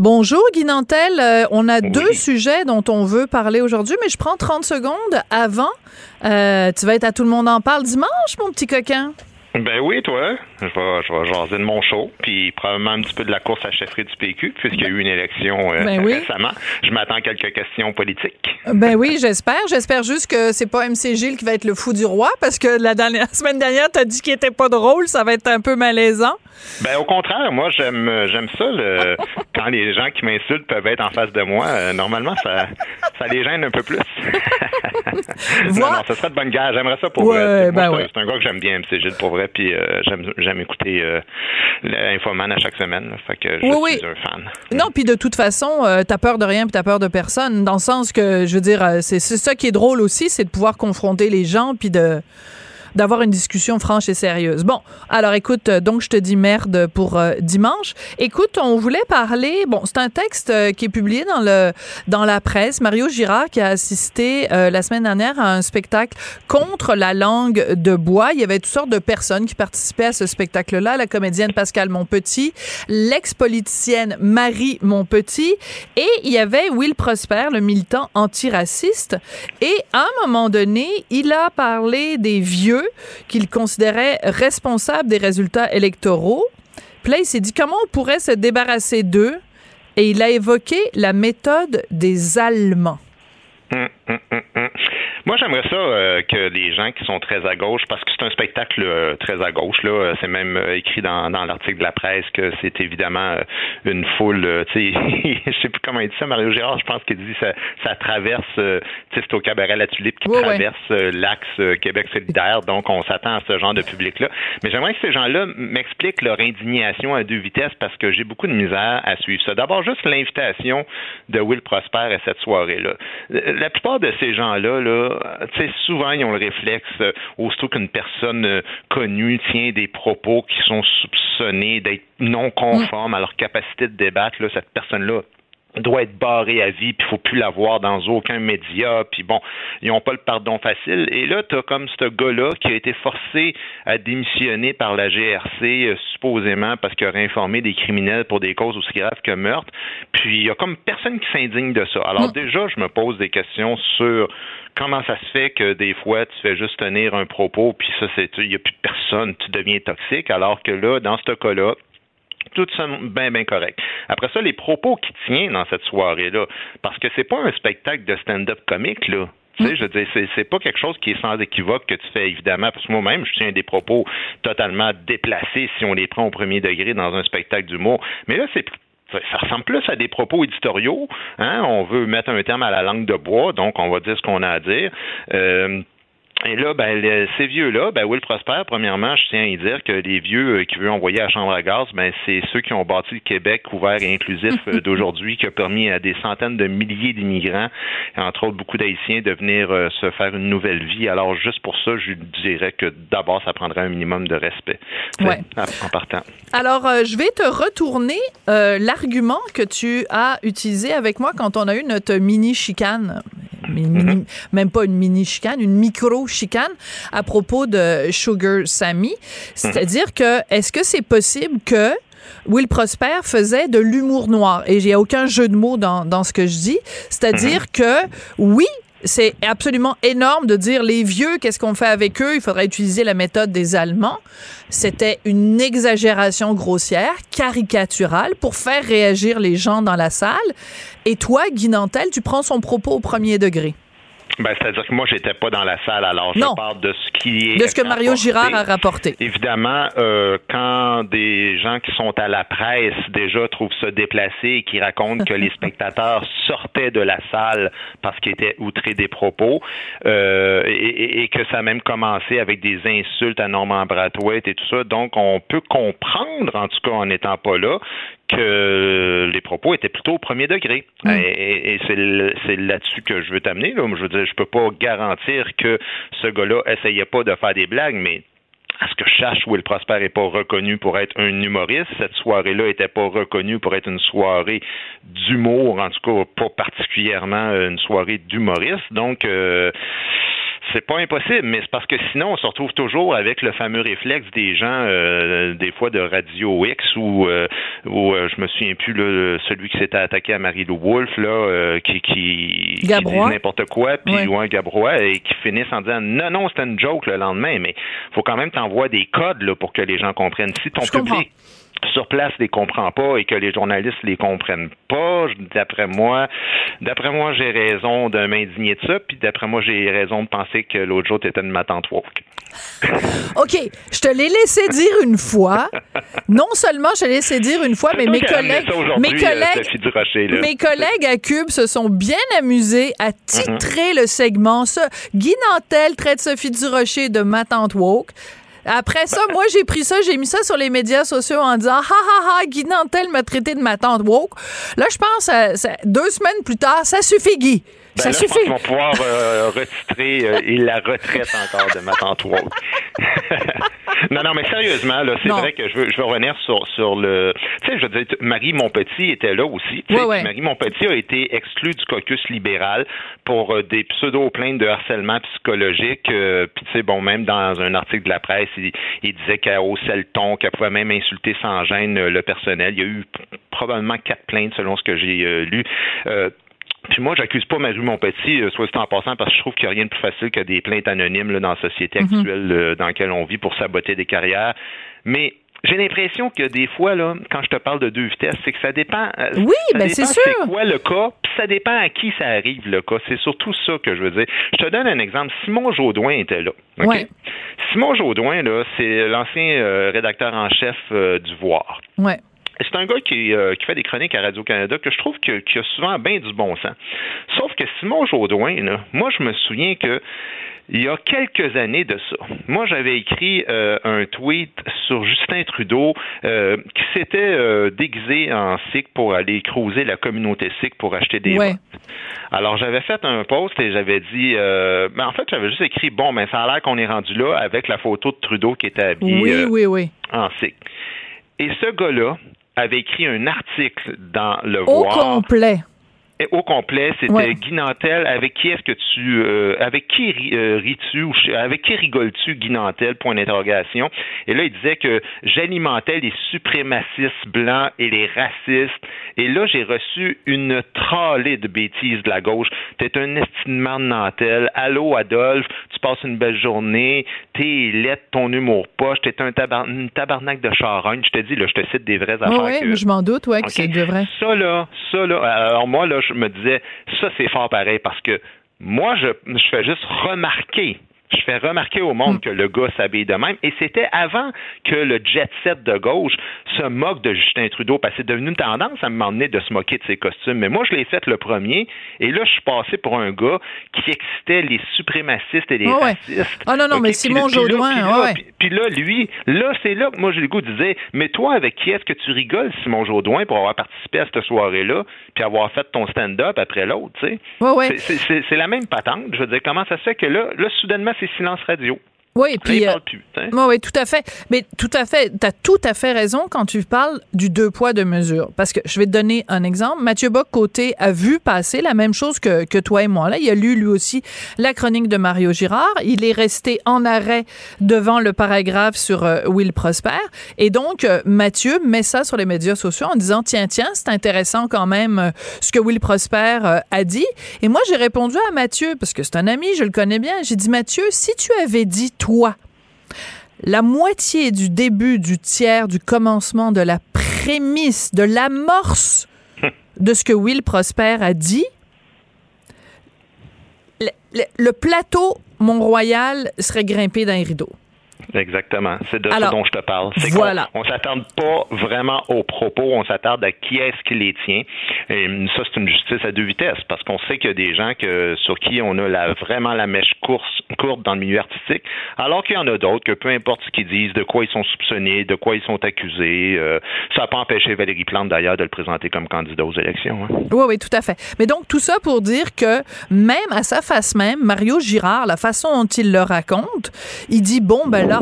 Bonjour Guy Nantel, Euh, on a deux sujets dont on veut parler aujourd'hui, mais je prends 30 secondes avant. Euh, tu vas être à Tout le monde en parle dimanche, mon petit coquin. Ben oui, toi. Je vais, je vais jaser de mon show, puis probablement un petit peu de la course à chefferie du PQ, puisqu'il y a eu une élection euh, Ben oui. récemment. Je m'attends à quelques questions politiques. Ben oui, j'espère. J'espère juste que c'est pas MC Gilles qui va être le fou du roi, parce que la, dernière, la semaine dernière, t'as dit qu'il était pas drôle, ça va être un peu malaisant. Ben au contraire, moi j'aime j'aime ça le, quand les gens qui m'insultent peuvent être en face de moi. Euh, normalement, ça ça les gêne un peu plus. non, non, ça serait de bonne guerre. J'aimerais ça pour Ouais, ben c'est un- ouais. c'est un gars que j'aime bien, MC Gilles, pour vrai. Puis euh, j'aime j'aime écouter euh, l'Infoman à chaque semaine. là. Fait que je Oui, suis oui. un fan. Non, puis de toute façon, euh, t'as peur de rien puis t'as peur de personne, dans le sens que, je veux dire, euh, c'est c'est ça qui est drôle aussi, c'est de pouvoir confronter les gens puis de d'avoir une discussion franche et sérieuse. Bon, alors écoute, euh, donc je te dis merde pour euh, dimanche. Écoute, on voulait parler, bon, c'est un texte euh, qui est publié dans le dans la presse. Mario Girard qui a assisté la semaine dernière à un spectacle contre la langue de bois. Il y avait toutes sortes de personnes qui participaient à ce spectacle-là. La comédienne Pascal Monpetit, l'ex-politicienne Marie Monpetit et il y avait Will Prosper, le militant antiraciste. Et à un moment donné, il a parlé des vieux qu'il considérait responsables des résultats électoraux. Puis s'est dit comment on pourrait se débarrasser d'eux? Et il a évoqué la méthode des Allemands. Hum. Moi, j'aimerais ça euh, que les gens qui sont très à gauche, parce que c'est un spectacle euh, très à gauche, là, euh, c'est même euh, écrit dans, dans l'article de la presse que c'est évidemment euh, une foule, tu sais, je sais plus comment il dit ça, Mario Gérard, je pense qu'il dit ça, ça traverse, tu sais, c'est au cabaret La Tulipe qui traverse l'axe Québec solidaire, donc on s'attend à ce genre de public-là. Mais j'aimerais que ces gens-là m'expliquent leur indignation à deux vitesses parce que j'ai beaucoup de misère à suivre ça. D'abord, juste l'invitation de Will Prosper à cette soirée-là. La plupart de ces gens-là, là, tu sais, souvent, ils ont le réflexe, euh, aussitôt qu'une personne euh, connue tient des propos qui sont soupçonnés d'être non conformes à leur capacité de débattre, là, cette personne-là doit être barrée à vie, puis il faut plus la voir dans aucun média, puis bon, ils n'ont pas le pardon facile. Et là, tu as comme ce gars-là qui a été forcé à démissionner par la GRC, euh, supposément parce qu'il aurait informé des criminels pour des causes aussi graves que meurtre. Puis il y a comme personne qui s'indigne de ça. Alors déjà, je me pose des questions sur comment ça se fait que des fois tu fais juste tenir un propos, puis ça, c'est il n'y a plus personne, tu deviens toxique, alors que là, dans ce cas-là, tout ça bien, bien correct. Après ça, les propos qu'il tient dans cette soirée-là, parce que c'est pas un spectacle de stand-up comique, là. Tu sais, je veux dire, c'est, pas quelque chose qui est sans équivoque que tu fais évidemment, parce que moi-même, je tiens des propos totalement déplacés si on les prend au premier degré dans un spectacle d'humour. Mais là, c'est ça ça ressemble plus à des propos éditoriaux. Hein? On veut mettre un terme à la langue de bois, donc on va dire ce qu'on a à dire. Euh, Et là, ben, ces vieux-là, ben, Will Prosper, premièrement, je tiens à y dire que les vieux euh, qui veulent envoyer à la chambre à gaz, ben, c'est ceux qui ont bâti le Québec ouvert et inclusif euh, d'aujourd'hui, qui a permis à des centaines de milliers d'immigrants, entre autres beaucoup d'Haïtiens, de venir euh, se faire une nouvelle vie. Alors, juste pour ça, je dirais que d'abord, ça prendrait un minimum de respect ouais. en partant. Alors, je vais te retourner l'argument que tu as utilisé avec moi quand on a eu notre mini-chicane Mhm. même pas une mini chicane, une micro chicane à propos de Sugar Sammy. C'est-à-dire que est-ce que c'est possible que Will Prosper faisait de l'humour noir? Et j'ai aucun jeu de mots dans, dans ce que je dis. C'est-à-dire mhm. que oui, c'est absolument énorme de dire les vieux, qu'est-ce qu'on fait avec eux? Il faudrait utiliser la méthode des Allemands. C'était une exagération grossière, caricaturale, pour faire réagir les gens dans la salle. Et toi, Guy Nantel, tu prends son propos au premier degré. Ben, c'est-à-dire que moi, j'étais pas dans la salle, alors je parle de ce qui est. De ce que Mario Girard a rapporté. Évidemment, euh, quand des gens qui sont à la presse déjà trouvent ça déplacé et qui racontent que les spectateurs sortaient de la salle parce qu'ils étaient outrés des propos, euh, et, et, que ça a même commencé avec des insultes à Norman Brathwaite et tout ça, donc on peut comprendre, en tout cas en n'étant pas là, que les propos étaient plutôt au premier degré. Mm. Et, c'est là-dessus que je veux t'amener. Je veux dire, je peux pas garantir que ce gars-là essayait pas de faire des blagues, mais à ce que je sache, Will Prosper n'est pas reconnu pour être un humoriste. Cette soirée-là n'était pas reconnue pour être une soirée d'humour, en tout cas pas particulièrement une soirée d'humoriste. Donc, euh, c'est pas impossible, mais c'est parce que sinon, on se retrouve toujours avec le fameux réflexe des gens, euh, des fois de Radio X, ou euh, où, euh, je me souviens plus, là, celui qui s'était attaqué à Marie-Lou Wolfe, là, qui, qui, qui dit n'importe quoi, puis ouais. un Gabrois, et qui finissent en disant non, non, c'était une joke le lendemain, mais faut quand même t'envoyer des codes là, pour que les gens comprennent. Si ton public sur place les comprend pas et que les journalistes les comprennent pas, d'après moi, d'après moi, j'ai raison de m'indigner de ça, puis d'après moi, j'ai raison de penser que l'autre jour, t'étais une matante woke. OK, je te l'ai laissé dire une fois. Non seulement je l'ai laissé dire une fois, mais mes collègues, mes euh, mes collègues à Cube se sont bien amusés à titrer le segment. Ça, Guy Nantel traite Sophie Durocher de matante woke. Après ça, moi, j'ai pris ça, j'ai mis ça sur les médias sociaux en disant Ha ha ha, Guy Nantel m'a traité de ma tante woke. Là, je pense, euh, deux semaines plus tard, ça suffit, Guy. Ben ça là, suffit. Je pense pouvoir euh, retitrer euh, et la retraite encore de ma tante woke. non, non, mais sérieusement, là, c'est vrai que je veux, je veux revenir sur, sur le. Tu sais, je veux dire, Marie Montpetit était là aussi. Ouais, ouais. Marie Montpetit a été exclue du caucus libéral pour euh, des pseudo-plaintes de harcèlement psychologique. Euh, Puis, tu sais, bon, même dans un article de la presse, il, il disait qu'elle haussait le ton, qu'elle pouvait même insulter sans gêne euh, le personnel. Il y a eu probablement quatre plaintes selon ce que j'ai euh, lu. Puis moi, j'accuse pas Marie Montpetit, euh, soit c'est en passant, parce que je trouve qu'il n'y a rien de plus facile que des plaintes anonymes là, dans la société Mhm. actuelle euh, dans laquelle on vit pour saboter des carrières. Mais j'ai l'impression que des fois, là, quand je te parle de deux vitesses, c'est que ça dépend. euh, Oui, ça ben, c'est sûr. C'est quoi le cas, puis ça dépend à qui ça arrive, le cas. C'est surtout ça que je veux dire. Je te donne un exemple. Simon Jaudoin était là. OK? Ouais. Simon Jaudoin, là, c'est l'ancien euh, rédacteur en chef du Voir. Ouais. C'est un gars qui, euh, qui fait des chroniques à Radio-Canada que je trouve que- qui a souvent bien du bon sens. Sauf que Simon Jaudoin, là, moi, je me souviens que il y a quelques années de ça, moi, j'avais écrit euh, un tweet sur Justin Trudeau euh, qui s'était euh, déguisé en sikh pour aller creuser la communauté sikh pour acheter des Ouais. votes. Alors, j'avais fait un post et j'avais dit, ben, en fait, j'avais juste écrit, bon, ben, ça a l'air qu'on est rendu là avec la photo de Trudeau qui était habillé Oui, oui, oui. en sikh. Et ce gars-là avait écrit un article dans Le Au Voir. complet. Au complet, c'était Ouais. Guy Nantel. Avec qui est-ce que tu, euh, avec qui ri- euh, ris-tu ou avec qui rigoles-tu, Guy Nantel? Point d'interrogation. Et là, il disait que j'alimentais les suprémacistes blancs et les racistes. Et là, j'ai reçu une tralée de bêtises de la gauche. T'es un estimement de Nantel. Allô, Adolphe. Tu passes une belle journée. T'es lettre, ton humour poche. T'es un tabar- une tabarnak de charogne. Je te dis, là, je te cite des vraies Oui, affaires. oui, que- je m'en doute, ouais, que OK. c'est de vrai. Ça, là, ça, là, alors moi, là, je me disais, ça, c'est fort pareil parce que moi, je, je fais juste remarquer Je fais remarquer au monde mm. que le gars s'habille de même. Et c'était avant que le jet set de gauche se moque de Justin Trudeau, parce que c'est devenu une tendance à m'emmener de se moquer de ses costumes. Mais moi, je l'ai fait le premier. Et là, je suis passé pour un gars qui excitait les suprémacistes et les racistes. Ah non, non, mais Simon Jaudoin, puis, là, lui, là, c'est là que moi, j'ai le goût de dire, mais toi, avec qui est-ce que tu rigoles, Simon Jaudoin, pour avoir participé à cette soirée-là, puis avoir fait ton stand-up après l'autre, tu sais? C'est la même patente. Je veux dire, comment ça se fait que là, là soudainement, c'est silence radio. Oui, puis. Euh, oui, tout à fait. Mais tout à fait, tu as tout à fait raison quand tu parles du deux poids, deux mesures. Parce que je vais te donner un exemple. Mathieu Bock-Côté a vu passer la même chose que, que toi et moi. Là, il a lu lui aussi la chronique de Mario Girard. Il est resté en arrêt devant le paragraphe sur euh, Will Prosper. Et donc, euh, Mathieu met ça sur les médias sociaux en disant Tiens, tiens, c'est intéressant quand même ce que Will Prosper a dit. Et moi, j'ai répondu à Mathieu, parce que c'est un ami, je le connais bien. J'ai dit Mathieu, si tu avais dit toi, la moitié du début, du tiers, du commencement, de la prémisse, de l'amorce de ce que Will Prosper a dit, le, plateau Mont-Royal serait grimpé d'un rideau. Exactement. C'est de ça dont je te parle. C'est voilà. qu'on on s'attarde pas vraiment aux propos, on s'attarde à qui est-ce qui les tient. Et ça, c'est une justice à deux vitesses, parce qu'on sait qu'il y a des gens que, sur qui on a la, vraiment la mèche course, courte dans le milieu artistique, alors qu'il y en a d'autres que peu importe ce qu'ils disent, de quoi ils sont soupçonnés, de quoi ils sont accusés, euh, ça n'a pas empêché Valérie Plante d'ailleurs de le présenter comme candidat aux élections. Hein. Oui, oui, tout à fait. Mais donc, tout ça pour dire que même à sa face même, Mario Girard, la façon dont il le raconte, il dit, bon, ben là,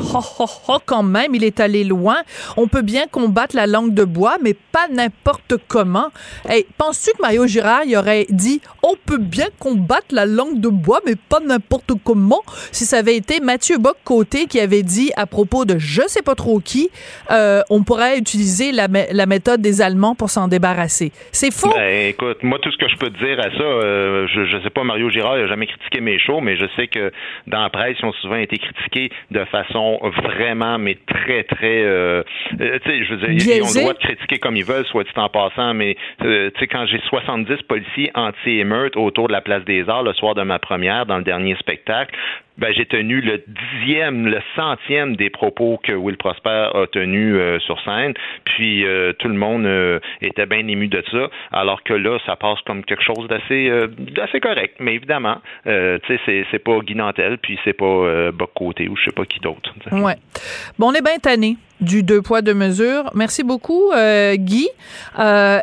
quand même, il est allé loin. On peut bien combattre la langue de bois, mais pas n'importe comment. Hey, penses-tu que Mario Girard y aurait dit on peut bien combattre la langue de bois, mais pas n'importe comment? Si ça avait été Mathieu Bock-Côté qui avait dit à propos de je sais pas trop qui, euh, on pourrait utiliser la, méthode des Allemands pour s'en débarrasser. C'est faux? Ben, écoute, moi, tout ce que je peux te dire à ça, euh, je, je sais pas, Mario Girard n'a jamais critiqué mes shows, mais je sais que dans la presse, ils ont souvent été critiqués de façon vraiment, mais très, très, euh, euh, tu sais, je veux dire, ils ont le droit de critiquer comme ils veulent, soit dit en passant, mais euh, tu sais, quand j'ai 70 policiers anti-émeute autour de la place des Arts le soir de ma première dans le dernier spectacle, ben, j'ai tenu le dixième, le centième des propos que Will Prosper a tenus euh, sur scène. Puis euh, tout le monde euh, était bien ému de ça, alors que là, ça passe comme quelque chose d'assez d'assez correct. Mais évidemment, tu sais, c'est, c'est pas Guy Nantel, puis c'est pas Boc Côté ou je sais pas qui d'autre. Ouais. Bon, on est bien tanné du deux poids deux mesures. Merci beaucoup, Guy.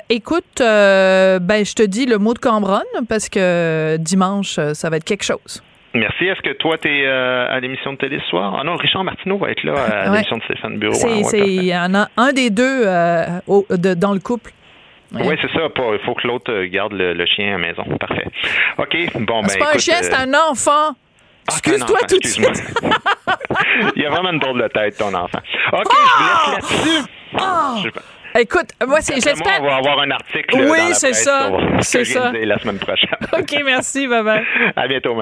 écoute, ben je te dis le mot de Cambronne parce que dimanche, ça va être quelque chose. Merci. Est-ce que toi, tu es euh, à l'émission de télé ce soir? Ah non, Richard Martineau va être là à l'émission de Stéphane Bureau. C'est un, un, des deux euh, dans le couple. Oui, c'est ça. Il faut que l'autre garde le, chien à la maison. Parfait. OK. Bon, ben. C'est pas un chien, c'est un enfant. Ah, Excuse-toi tout de suite. Il y a vraiment une drôle de tête, ton enfant. OK, je vous laisse là-dessus. Ah! Écoute, moi, c'est, j'espère. On va avoir un article. Oui, c'est ça. C'est ça. La semaine prochaine. OK, merci. Bye bye. À bientôt.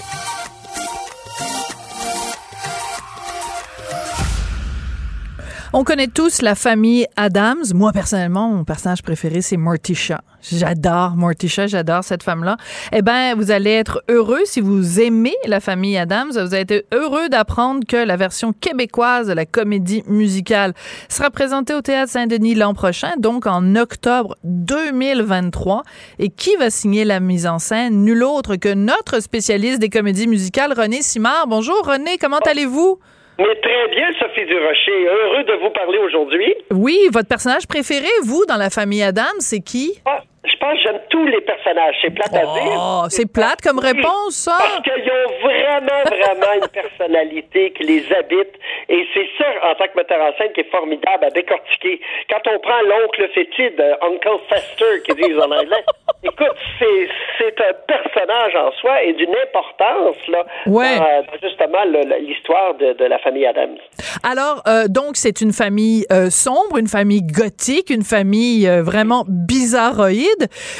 On connaît tous la famille Adams. Moi, personnellement, mon personnage préféré, c'est Morticia. J'adore Morticia, j'adore cette femme-là. Eh ben, vous allez être heureux si vous aimez la famille Adams. Vous allez être heureux d'apprendre que la version québécoise de la comédie musicale sera présentée au Théâtre Saint-Denis l'an prochain, donc en octobre 2023. Et qui va signer la mise en scène? Nul autre que notre spécialiste des comédies musicales, René Simard. Bonjour René, comment allez-vous? Mais très bien, Sophie Durocher. Heureux de vous parler aujourd'hui. Oui, votre personnage préféré, vous, dans la famille Adams, c'est qui? Ah, je pense que j'aime tous les personnages. C'est plate à dire. Oh, c'est plate comme réponse, ça. Parce qu'ils ont vraiment, vraiment une personnalité qui les habite. Et c'est ça, en tant que metteur en scène, qui est formidable à décortiquer. Quand on prend l'oncle fétide, Uncle Fester, qui disent en anglais, écoute, c'est, c'est un personnage en soi et d'une importance, là, Ouais. dans, dans justement l'histoire de, de la famille Adams. Alors, euh, donc, c'est une famille euh, sombre, une famille gothique, une famille euh, vraiment bizarroïde,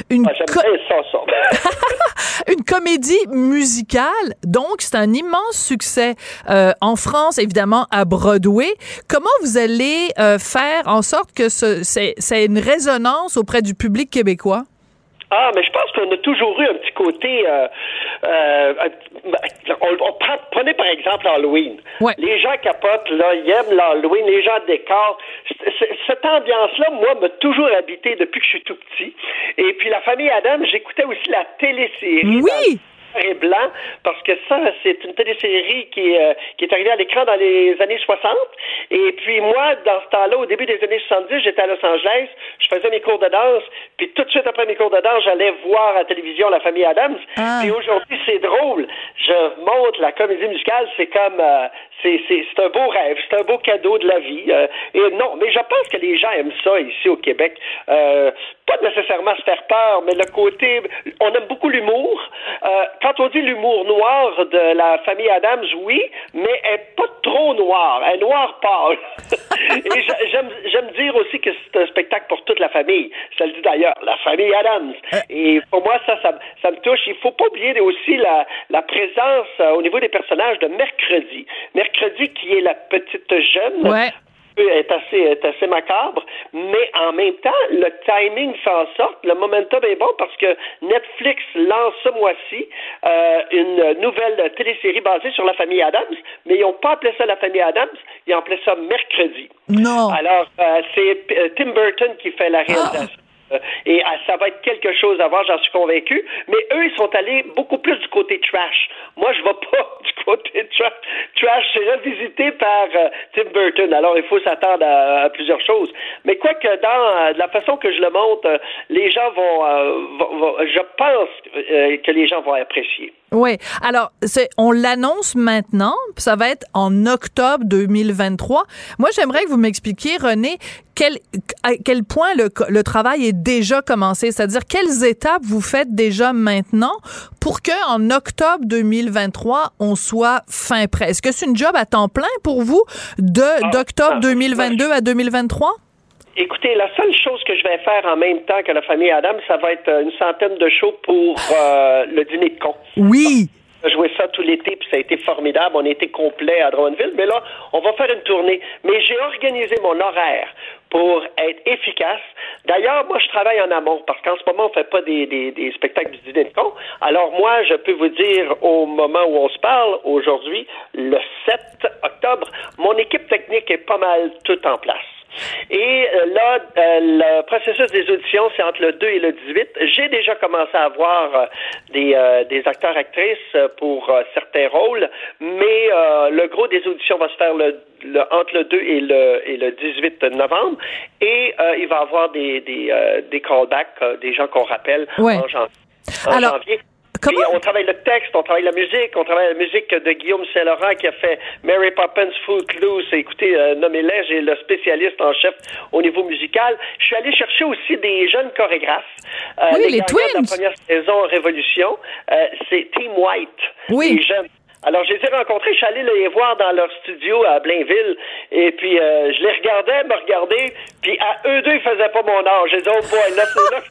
une, Moi, j'aime co- bien ça, ça. une comédie musicale. Donc, c'est un immense succès euh, en France, évidemment, à Broadway. Comment vous allez euh, faire en sorte que ce, c'est, c'est une résonance auprès du public québécois? Ah, mais je pense qu'on a toujours eu un petit côté. Euh, euh, un- on, on prend- prenez par exemple Halloween. Ouais. Les gens capotent, là, ils aiment l'Halloween, les gens décorent. Cette ambiance-là, moi, m'a toujours habité depuis que je suis tout petit. Et puis la famille Adam, j'écoutais aussi la télésérie. Oui! Et blanc, parce que ça, c'est une télésérie qui, est, euh, qui est arrivée à l'écran dans les années 60. Et puis moi, dans ce temps-là, au début des années 70, j'étais à Los Angeles, je faisais mes cours de danse, puis tout de suite après mes cours de danse, j'allais voir à la télévision la famille Adams. Ah. Puis aujourd'hui, c'est drôle. Je montre la comédie musicale, c'est comme... euh, c'est, un beau rêve, c'est un beau cadeau de la vie. euh, et non, mais je pense que les gens aiment ça ici au Québec. Euh, pas nécessairement se faire peur, mais le côté... On aime beaucoup l'humour. Euh, quand on dit l'humour noir de la famille Adams, oui, mais elle n'est pas trop noire. Elle est noire pâle. et j'a- j'aime, dire aussi que c'est un spectacle pour toute la famille. Ça le dit d'ailleurs, la famille Adams. Et pour moi, ça, ça, ça me touche. Il faut pas oublier aussi la, la présence au niveau des personnages de mercredi. Mercredi qui est la petite jeune Ouais. est assez, est assez macabre, mais en même temps, le timing fait en sorte, le momentum est bon parce que Netflix lance ce mois-ci euh, une nouvelle télésérie basée sur la famille Adams, mais ils n'ont pas appelé ça la famille Adams, ils ont appelé ça Mercredi. Non. Alors, euh, c'est euh, Tim Burton qui fait la réalisation. Euh, Et euh, ça va être quelque chose à voir, j'en suis convaincu. Mais eux, ils sont allés beaucoup plus du côté trash. Moi, je ne vais pas du côté trash. Trash, c'est revisité par euh, Tim Burton. Alors, il faut s'attendre à, plusieurs choses. Mais quoi que dans euh, la façon que je le montre, euh, les gens vont, euh, je pense euh, que les gens vont apprécier. Oui. Alors, c'est, on l'annonce maintenant. Ça va être en octobre 2023. Moi, j'aimerais que vous m'expliquiez, René, quel, à quel point le, le travail est déjà commencé. C'est-à-dire, quelles étapes vous faites déjà maintenant pour que en octobre 2023, on soit fin prêt? Est-ce que c'est une job à temps plein pour vous de, d'octobre 2022 à 2023? Écoutez, la seule chose que je vais faire en même temps que la famille Adam, ça va être euh, une centaine de shows pour euh, le dîner de con. Oui. On a joué ça tout l'été, puis ça a été formidable. On été complet à Drummondville. Mais là, on va faire une tournée. Mais j'ai organisé mon horaire pour être efficace. D'ailleurs, moi, je travaille en amont parce qu'en ce moment, on fait pas des, des, des spectacles du dîner de con. Alors moi, je peux vous dire au moment où on se parle, aujourd'hui, le 7 octobre, mon équipe technique est pas mal toute en place. Et euh, là, euh, le processus des auditions, c'est entre le 2 et le 18. J'ai déjà commencé à avoir euh, des, des acteurs-actrices euh, pour certains rôles, mais le gros des auditions va se faire le, le- entre le 2 et le, et le 18 novembre. Et il va y avoir des, des, des callbacks, des gens qu'on rappelle Ouais. en, jan- en Alors, janvier. Comment- on travaille le texte, on travaille la musique, on travaille la musique de Guillaume Saint-Laurent qui a fait Mary Poppins Footloose. Écoutez, euh, nommez-les, j'ai le spécialiste en chef au niveau musical. Je suis allé chercher aussi des jeunes chorégraphes. Euh, Oui, les gagnants Twins. de la première saison Révolution, euh, c'est Team White. Oui. Les jeunes. Alors, je les ai rencontrés, je suis allé les voir dans leur studio à Blainville, et puis euh, je les regardais, me regarder, puis à eux deux, ils faisaient pas mon âge. J'ai dit, oh boy, là, c'est là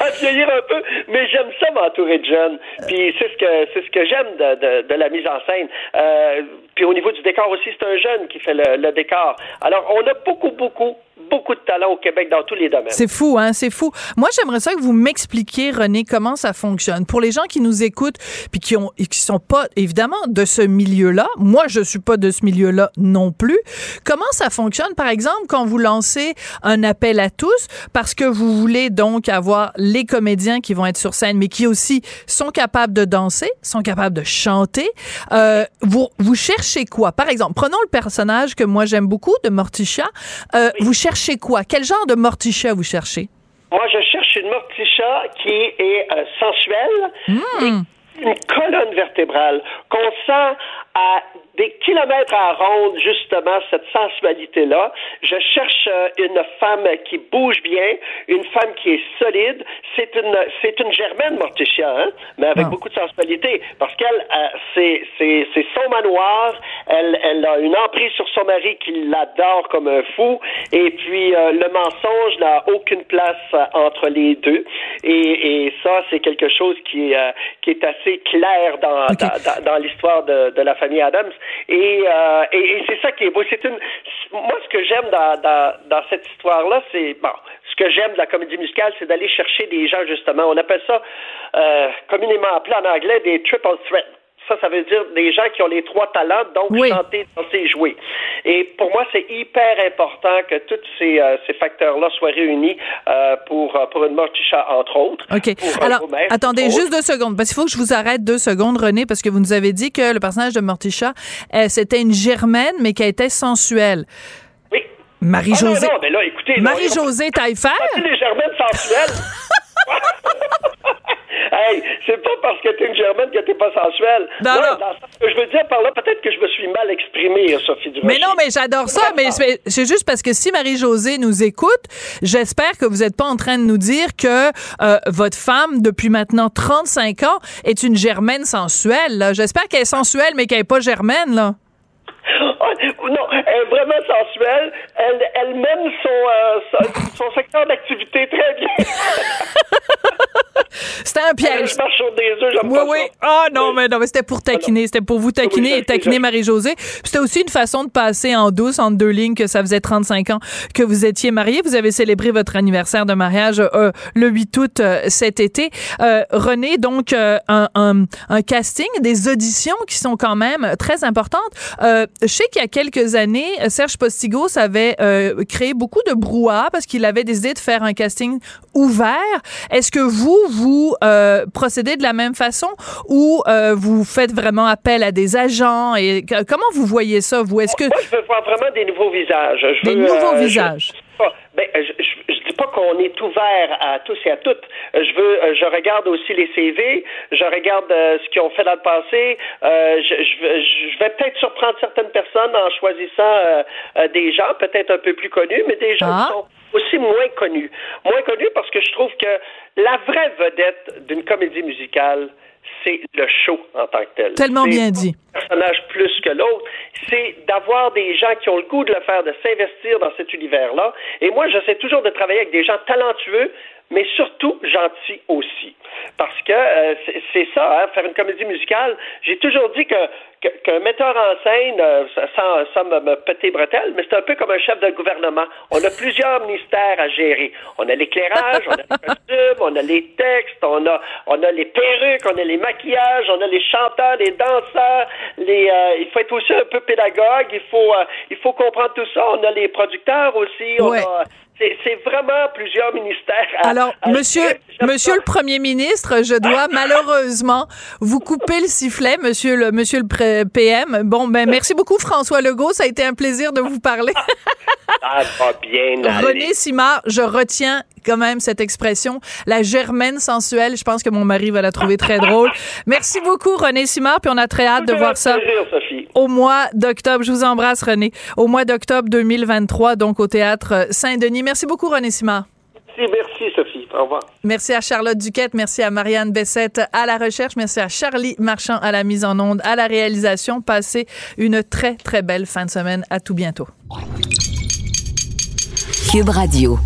à vieillir un peu, mais j'aime ça m'entourer de jeunes. Puis c'est ce que c'est ce que j'aime de, de, de la mise en scène. Euh, puis au niveau du décor aussi, c'est un jeune qui fait le, le décor. Alors on a beaucoup, beaucoup, beaucoup de talent au Québec dans tous les domaines. C'est fou, hein, c'est fou. Moi, j'aimerais ça que vous m'expliquiez, René, comment ça fonctionne. Pour les gens qui nous écoutent, puis qui ont, qui sont pas, évidemment, de ce milieu-là. Moi, je suis pas de ce milieu-là non plus. Comment ça fonctionne, par exemple, quand vous lancez un appel à tous, parce que vous voulez donc avoir les comédiens qui vont être sur scène, mais qui aussi sont capables de danser, sont capables de chanter. Euh, vous, vous cherchez quoi? Par exemple, prenons le personnage que moi j'aime beaucoup de Morticia. Euh, Vous cherchez quoi? Quel genre de Morticia vous cherchez? Moi, je cherche une Morticia qui est euh, sensuelle, Hmm. une colonne vertébrale, qu'on sent à des kilomètres à ronde, justement, cette sensualité-là. Je cherche euh, une femme qui bouge bien, une femme qui est solide. C'est une, c'est une germaine, Morticia, hein, mais avec Ah. beaucoup de sensualité, parce qu'elle, euh, c'est, c'est, c'est son manoir. Elle, elle a une emprise sur son mari qui l'adore comme un fou. Et puis, euh, le mensonge n'a aucune place entre les deux. Et, et ça, c'est quelque chose qui est, qui est assez clair dans, dans, dans- dans l'histoire de, de la famille Adams. Et, euh, et, c'est ça qui est beau. C'est une, moi, ce que j'aime dans, dans, dans cette histoire-là, c'est bon. Ce que j'aime de la comédie musicale, c'est d'aller chercher des gens justement. On appelle ça euh, communément appelé en anglais des triple threats. Ça, ça veut dire des gens qui ont les trois talents, donc Oui. chanter, danser, jouer. Et pour moi, c'est hyper important que tous ces, euh, ces facteurs-là soient réunis euh, pour, euh, pour une Morticia, entre autres. OK. Pour, Alors, attendez juste deux secondes, parce qu'il faut que je vous arrête deux secondes, René, parce que vous nous avez dit que le personnage de Morticia, euh, c'était une germaine, mais qui était sensuelle. Oui. Marie-Josée. Ah, non, non, mais là, écoutez. là, Marie-Josée Taillefer? C'est les germaines sensuelles. hey, c'est pas parce que t'es une germaine que t'es pas sensuelle. Non, non. dans ce que je veux dire par là, peut-être que je me suis mal exprimé, Sophie Durocher. Mais non, mais j'adore ça, mais c'est juste parce que si Marie-Josée nous écoute, j'espère que vous n'êtes pas en train de nous dire que euh, votre femme, depuis maintenant 35 ans, est une germaine sensuelle. J'espère qu'elle est sensuelle, mais qu'elle n'est pas germaine, là. Ah, non, elle est vraiment sensuelle. Elle, elle mène son, euh, son, secteur d'activité très bien. C'était un piège. Je marche sur des œufs, Oui, oui. Ah non, mais non, mais c'était pour taquiner. C'était pour vous taquiner Oui, et taquiner Marie-Josée. C'était aussi une façon de passer en douce entre deux lignes que ça faisait 35 ans que vous étiez mariés. Vous avez célébré votre anniversaire de mariage euh, le 8 août euh, cet été. Euh, René, donc, euh, un, un, un casting, des auditions qui sont quand même très importantes. Euh, je sais qu'il y a quelques années, Serge Postigos avait euh, créé beaucoup de brouhaha parce qu'il avait décidé de faire un casting ouvert. Est-ce que vous, vous euh, procédez de la même façon ou euh, vous faites vraiment appel à des agents et que- comment vous voyez ça vous? Est-ce que Moi, je veux voir vraiment des nouveaux visages. Je Des veux, nouveaux je- visages. Pas- ben, je, je, je dis pas qu'on est ouvert à tous et à toutes. Euh, Je veux, euh, je regarde aussi les CV, je regarde euh, ce qu'ils ont fait dans le passé. Euh, je, je, je vais peut-être surprendre certaines personnes en choisissant euh, euh, des gens peut-être un peu plus connus, mais des gens Ah. qui sont aussi moins connus. Moins connus parce que je trouve que la vraie vedette d'une comédie musicale, c'est le show en tant que tel. Tellement bien dit. un personnage plus que l'autre, c'est d'avoir des gens qui ont le goût de le faire, de s'investir dans cet univers-là. Et moi, j'essaie toujours de travailler avec des gens talentueux, mais surtout gentils aussi. Parce que euh, c'est- ça, hein, faire une comédie musicale. J'ai toujours dit que- qu'un metteur en scène, euh, sans, sans me, péter bretelles, mais c'est un peu comme un chef de gouvernement. On a plusieurs ministères à gérer. On a l'éclairage, on a les costumes, on a les textes, on a, on a les perruques, on a les maquillages, on a les chanteurs, les danseurs. Les, euh, il faut être aussi un peu pédagogue. Il faut, euh, il faut comprendre tout ça. On a les producteurs aussi. On Ouais. a, c'est, vraiment plusieurs ministères. à- Alors, à monsieur, monsieur le premier ministre, je dois malheureusement vous couper le sifflet, monsieur le, monsieur le pré- PM. Bon, ben, merci beaucoup, François Legault. Ça a été un plaisir de vous parler. Ça va bien aller. René Simard, je retiens quand même cette expression, la germaine sensuelle. Je pense que mon mari va la trouver très drôle. Merci beaucoup, René Simard, puis on a très hâte de voir ça Sophie. au mois d'octobre. Je vous embrasse, René. Au mois d'octobre 2023, donc au théâtre Saint-Denis. Merci beaucoup, René Simard. Merci, merci. Au revoir. Merci à Charlotte Duquette, merci à Marianne Bessette à la recherche, merci à Charlie Marchand à la mise en onde, à la réalisation. Passez une très, très belle fin de semaine. À tout bientôt. Cube Radio.